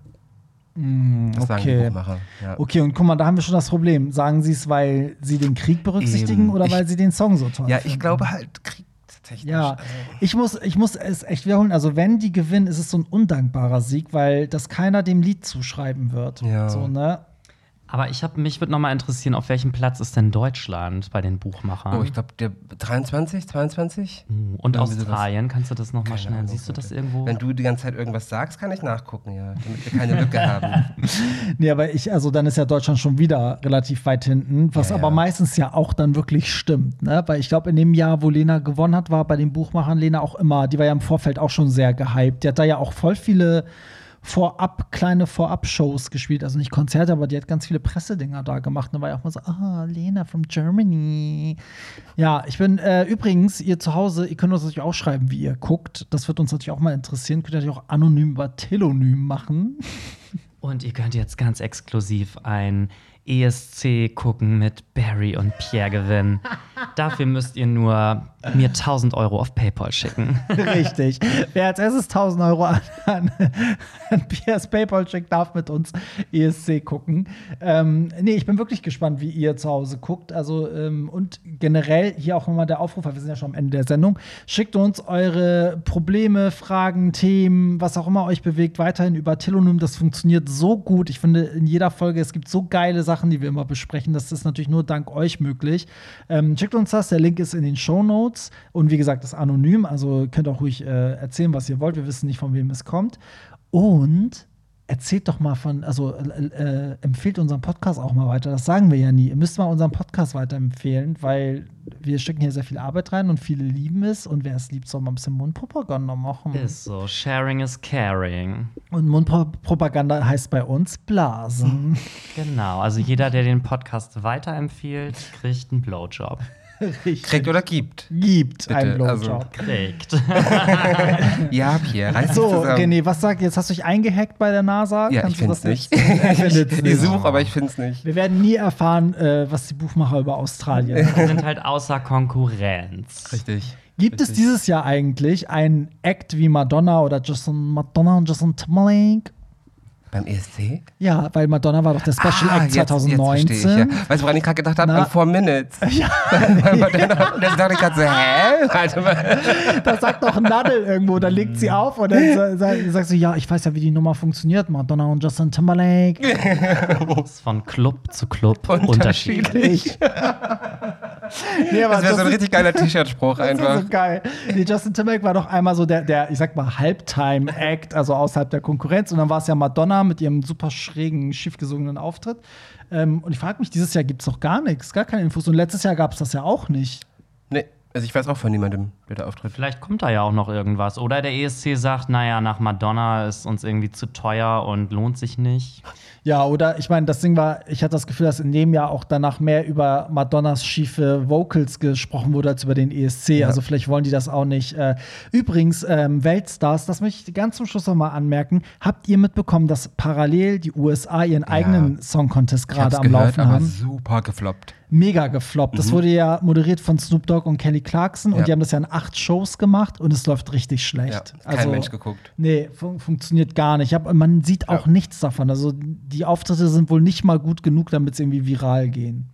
Das sagen die okay. Buchmacher. Ja. Okay, und guck mal, da haben wir schon das Problem. Sagen sie es, weil sie den Krieg berücksichtigen Eben. oder Ich- weil sie den Song so toll ja, finden? ich glaube halt Krieg tatsächlich. Ja, Also, ich muss, ich muss es echt wiederholen. Also, wenn die gewinnen, ist es so ein undankbarer Sieg, weil das keiner dem Lied zuschreiben wird. Ja. So, ne? Aber ich hab, mich würde noch mal interessieren, auf welchem Platz ist denn Deutschland bei den Buchmachern? oh, ich glaube, der 23, 22? Uh, Und Irgendwie sowas. Australien, kannst du das noch mal Keine schnell? Ahnung, Siehst du das irgendwo? Wenn du die ganze Zeit irgendwas sagst, kann ich nachgucken, ja. Damit wir keine Lücke haben. Nee, aber ich, also dann ist ja Deutschland schon wieder relativ weit hinten, was Ja, aber ja. meistens ja auch dann wirklich stimmt, ne? Weil ich glaube, in dem Jahr, wo Lena gewonnen hat, war bei den Buchmachern Lena auch immer, die war ja im Vorfeld auch schon sehr gehypt. Die hat da ja auch voll viele Vorab, kleine Vorab-Shows gespielt, also nicht Konzerte, aber die hat ganz viele Pressedinger da gemacht. Da war ja auch mal so, ah, Lena from Germany. Ja, ich bin äh, übrigens, ihr zu Hause, ihr könnt uns natürlich auch schreiben, wie ihr guckt. Das wird uns natürlich auch mal interessieren. Könnt ihr natürlich auch anonym über Telonym machen. Und ihr könnt jetzt ganz exklusiv ein ESC gucken mit Barry und Pierre gewinnen. Dafür müsst ihr nur mir 1000 Euro auf PayPal schicken. Richtig. Wer als erstes 1000 Euro an, an, an PS PayPal schickt, darf mit uns ESC gucken. Ähm, nee, ich bin wirklich gespannt, wie ihr zu Hause guckt. Also, ähm, und generell hier auch nochmal der Aufruf, weil wir sind ja schon am Ende der Sendung. Schickt uns eure Probleme, Fragen, Themen, was auch immer euch bewegt, weiterhin über Telonym. Das funktioniert so gut. Ich finde, in jeder Folge, es gibt so geile Sachen, die wir immer besprechen. Das ist natürlich nur dank euch möglich. Ähm, schickt uns das. Der Link ist in den Show Notes. Und wie gesagt, ist anonym. Also könnt auch ruhig äh, erzählen, was ihr wollt. Wir wissen nicht, von wem es kommt. Und erzählt doch mal von, also äh, äh, empfehlt unseren Podcast auch mal weiter. Das sagen wir ja nie. Ihr müsst mal unseren Podcast weiterempfehlen, weil wir stecken hier sehr viel Arbeit rein und viele lieben es. Und wer es liebt, soll mal ein bisschen Mundpropaganda machen. Ist so, sharing is caring. Und Mundpropaganda heißt bei uns Blasen. Genau, also jeder, der den Podcast weiterempfiehlt, kriegt einen Blowjob. Richtig. Kriegt oder gibt? Gibt Bitte, einen also- Blowjob. Kriegt. Ja, Pierre, reiß So. René, was sagt jetzt? Hast du dich eingehackt bei der NASA? Ja, Kannst ich du find's das nicht. Ich nicht. suche, aber ich find's nicht. Wir werden nie erfahren, äh, was die Buchmacher über Australien Wir sind halt außer Konkurrenz. Richtig. Gibt es Richtig. dieses Jahr eigentlich einen Act wie Madonna oder Justin Madonna und Justin Timberlake? Beim ESC? Ja, weil Madonna war doch der Special Ah, Act jetzt- jetzt 2019. verstehe ich, ja. Weißt du, woran ich gerade gedacht habe? An Four Minutes. Ja, Und dann dachte ich gerade so, hä? Warte mal. das sagt doch Nadel irgendwo, da legt sie auf und dann sa- sa- sagst du, ja, ich weiß ja, wie die Nummer funktioniert. Madonna und Justin Timberlake. Ist von Club zu Club unterschiedlich. Unterschiedlich. Nee, Das wäre so ein Justin- richtig geiler T-Shirt-Spruch Das ist einfach. so geil. Nee, Justin Timberlake war doch einmal so der, der ich sag mal, Halbtime-Act, also außerhalb der Konkurrenz. Und dann war es ja Madonna mit ihrem super schrägen, schiefgesungenen Auftritt. Ähm, und ich frage mich, dieses Jahr gibt es doch gar nichts, gar keine Infos. Und letztes Jahr gab es das ja auch nicht. Nee, also ich weiß auch von niemandem, der da auftritt. Vielleicht kommt da ja auch noch irgendwas. Oder der ESC sagt, naja, nach Madonna ist uns irgendwie zu teuer und lohnt sich nicht. Ja, oder ich meine, das Ding war, ich hatte das Gefühl, dass in dem Jahr auch danach mehr über Madonnas schiefe Vocals gesprochen wurde als über den ESC. Also vielleicht wollen die das auch nicht. Äh, übrigens, ähm, Weltstars, das möchte ich ganz zum Schluss noch mal anmerken. Habt ihr mitbekommen, dass parallel die USA ihren eigenen Song Contest gerade am gehört, Laufen aber haben? super gefloppt. Mega gefloppt. Das wurde ja moderiert von Snoop Dogg und Kelly Clarkson und Ja. die haben das ja in acht Shows gemacht und es läuft richtig Ja, schlecht. kein also, Mensch geguckt. Nee, fun funktioniert gar nicht. Ich hab, man sieht auch Ja. nichts davon. Also die Auftritte sind wohl nicht mal gut genug, damit sie irgendwie viral gehen.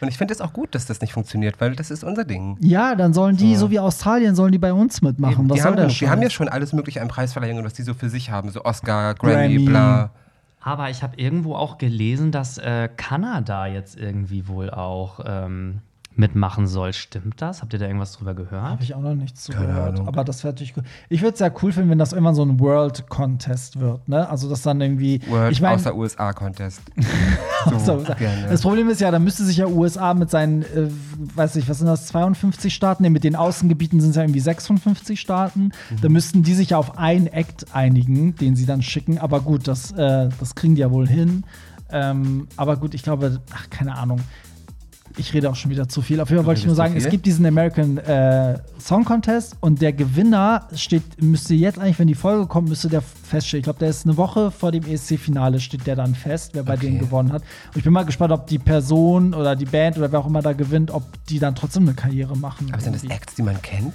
Und ich finde es auch gut, dass das nicht funktioniert, weil das ist unser Ding. Ja, dann sollen die, so wie Australien, sollen die bei uns mitmachen. Was die, soll haben, der die haben ja schon alles mögliche an Preisverleihungen, was die so für sich haben. So Oscar, Grammy, Grammy. bla. Aber ich habe irgendwo auch gelesen, dass äh, Kanada jetzt irgendwie wohl auch ähm, mitmachen soll. Stimmt das? Habt ihr da irgendwas drüber gehört? Habe ich auch noch nichts Keine zugehört. Ahnung. Aber das wäre natürlich cool. Ich würde es ja cool finden, wenn das irgendwann so ein World Contest wird, ne? Also das dann irgendwie. World ich meine, außer USA Contest. so, gerne. das Problem ist ja, da müsste sich ja USA mit seinen, äh, weiß ich, was sind das, 52 Staaten? Ne, mit den Außengebieten sind es ja irgendwie 56 Staaten. Mhm. Da müssten die sich ja auf einen Act einigen, den sie dann schicken. Aber gut, das, äh, das kriegen die ja wohl hin. Ähm, aber gut, ich glaube, ach, keine Ahnung. Ich rede auch schon wieder zu viel. Auf jeden Fall wollte ich nur sagen, es gibt diesen American äh, Song Contest und der Gewinner steht, müsste jetzt eigentlich, wenn die Folge kommt, müsste der feststehen. Ich glaube, der ist eine Woche vor dem ESC-Finale, steht der dann fest, wer bei Okay. denen gewonnen hat. Und ich bin mal gespannt, ob die Person oder die Band oder wer auch immer da gewinnt, ob die dann trotzdem eine Karriere machen. Aber sind das irgendwie. Acts, die man kennt?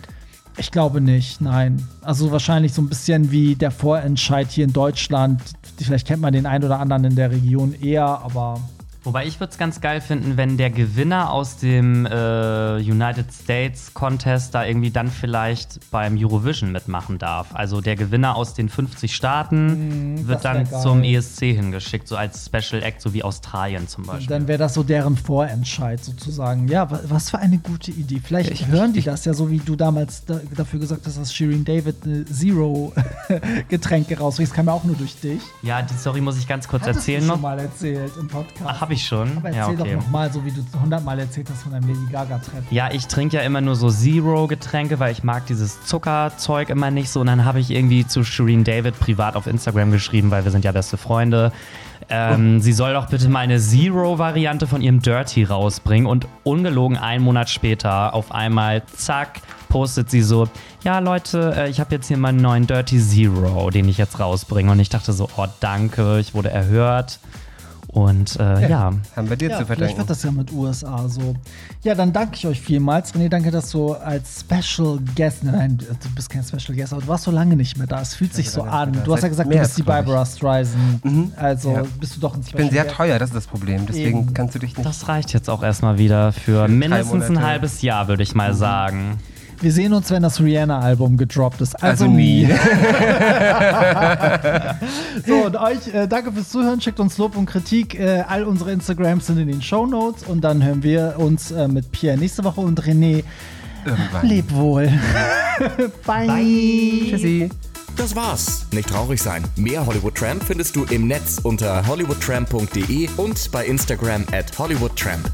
Ich glaube nicht, nein. Also wahrscheinlich so ein bisschen wie der Vorentscheid hier in Deutschland. Vielleicht kennt man den einen oder anderen in der Region eher, aber Wobei ich würde es ganz geil finden, wenn der Gewinner aus dem äh, United States Contest da irgendwie dann vielleicht beim Eurovision mitmachen darf. Also der Gewinner aus den 50 Staaten das wird dann geil. zum ESC hingeschickt, so als Special Act, so wie Australien zum Beispiel. dann wäre das so deren Vorentscheid sozusagen. Ja, wa- was für eine gute Idee. Vielleicht Ich- hören die ich- das ja so, wie du damals da, dafür gesagt hast, dass Shirin David eine Zero-Getränke rausbringt. Das kam ja auch nur durch dich. ja, die Story muss ich ganz kurz Hattest erzählen noch. schon mal erzählt im Podcast. Ach, hab ich schon? Aber ja, erzähl okay. doch noch mal, so wie du hundertmal erzählt hast von deinem Lady Gaga-Treffen. Ja, ich trinke ja immer nur so Zero-Getränke, weil ich mag dieses Zuckerzeug immer nicht so. Und dann habe ich irgendwie zu Shireen David privat auf Instagram geschrieben, weil wir sind ja beste Freunde. Ähm, Sie soll doch bitte mal eine Zero-Variante von ihrem Dirty rausbringen. Und ungelogen einen Monat später auf einmal, zack, postet sie so, ja Leute, äh, ich habe jetzt hier meinen neuen Dirty Zero, den ich jetzt rausbringe. Und ich dachte so, oh danke, ich wurde erhört. Und äh, ja. Haben wir dir Ja, zu vielleicht verdanken. wird das ja mit USA so. Ja, dann danke ich euch vielmals. René, danke, dass du als Special Guest, nein, du bist kein Special Guest, aber du warst so lange nicht mehr da. Es fühlt sich so an. Du hast ja gesagt, du bist die ich. Barbara Streisand. Also Ja. bist du doch ein Ich Special bin sehr Guest. teuer, das ist das Problem. Deswegen Eben. kannst du dich nicht. Das reicht jetzt auch erstmal wieder für mindestens ein halbes Jahr, würde ich mal sagen. Wir sehen uns, wenn das Rihanna-Album gedroppt ist. Also, Also nie. So, und euch äh, danke fürs Zuhören. Schickt uns Lob und Kritik. Äh, all unsere Instagrams sind in den Show Notes. Und dann hören wir uns äh, mit Pierre nächste Woche und René. Irgendwann. Leb wohl. Bye. Tschüssi. Das war's. Nicht traurig sein. Mehr Hollywood Tramp findest du im Netz unter hollywoodtramp.de und bei Instagram at hollywoodtramp.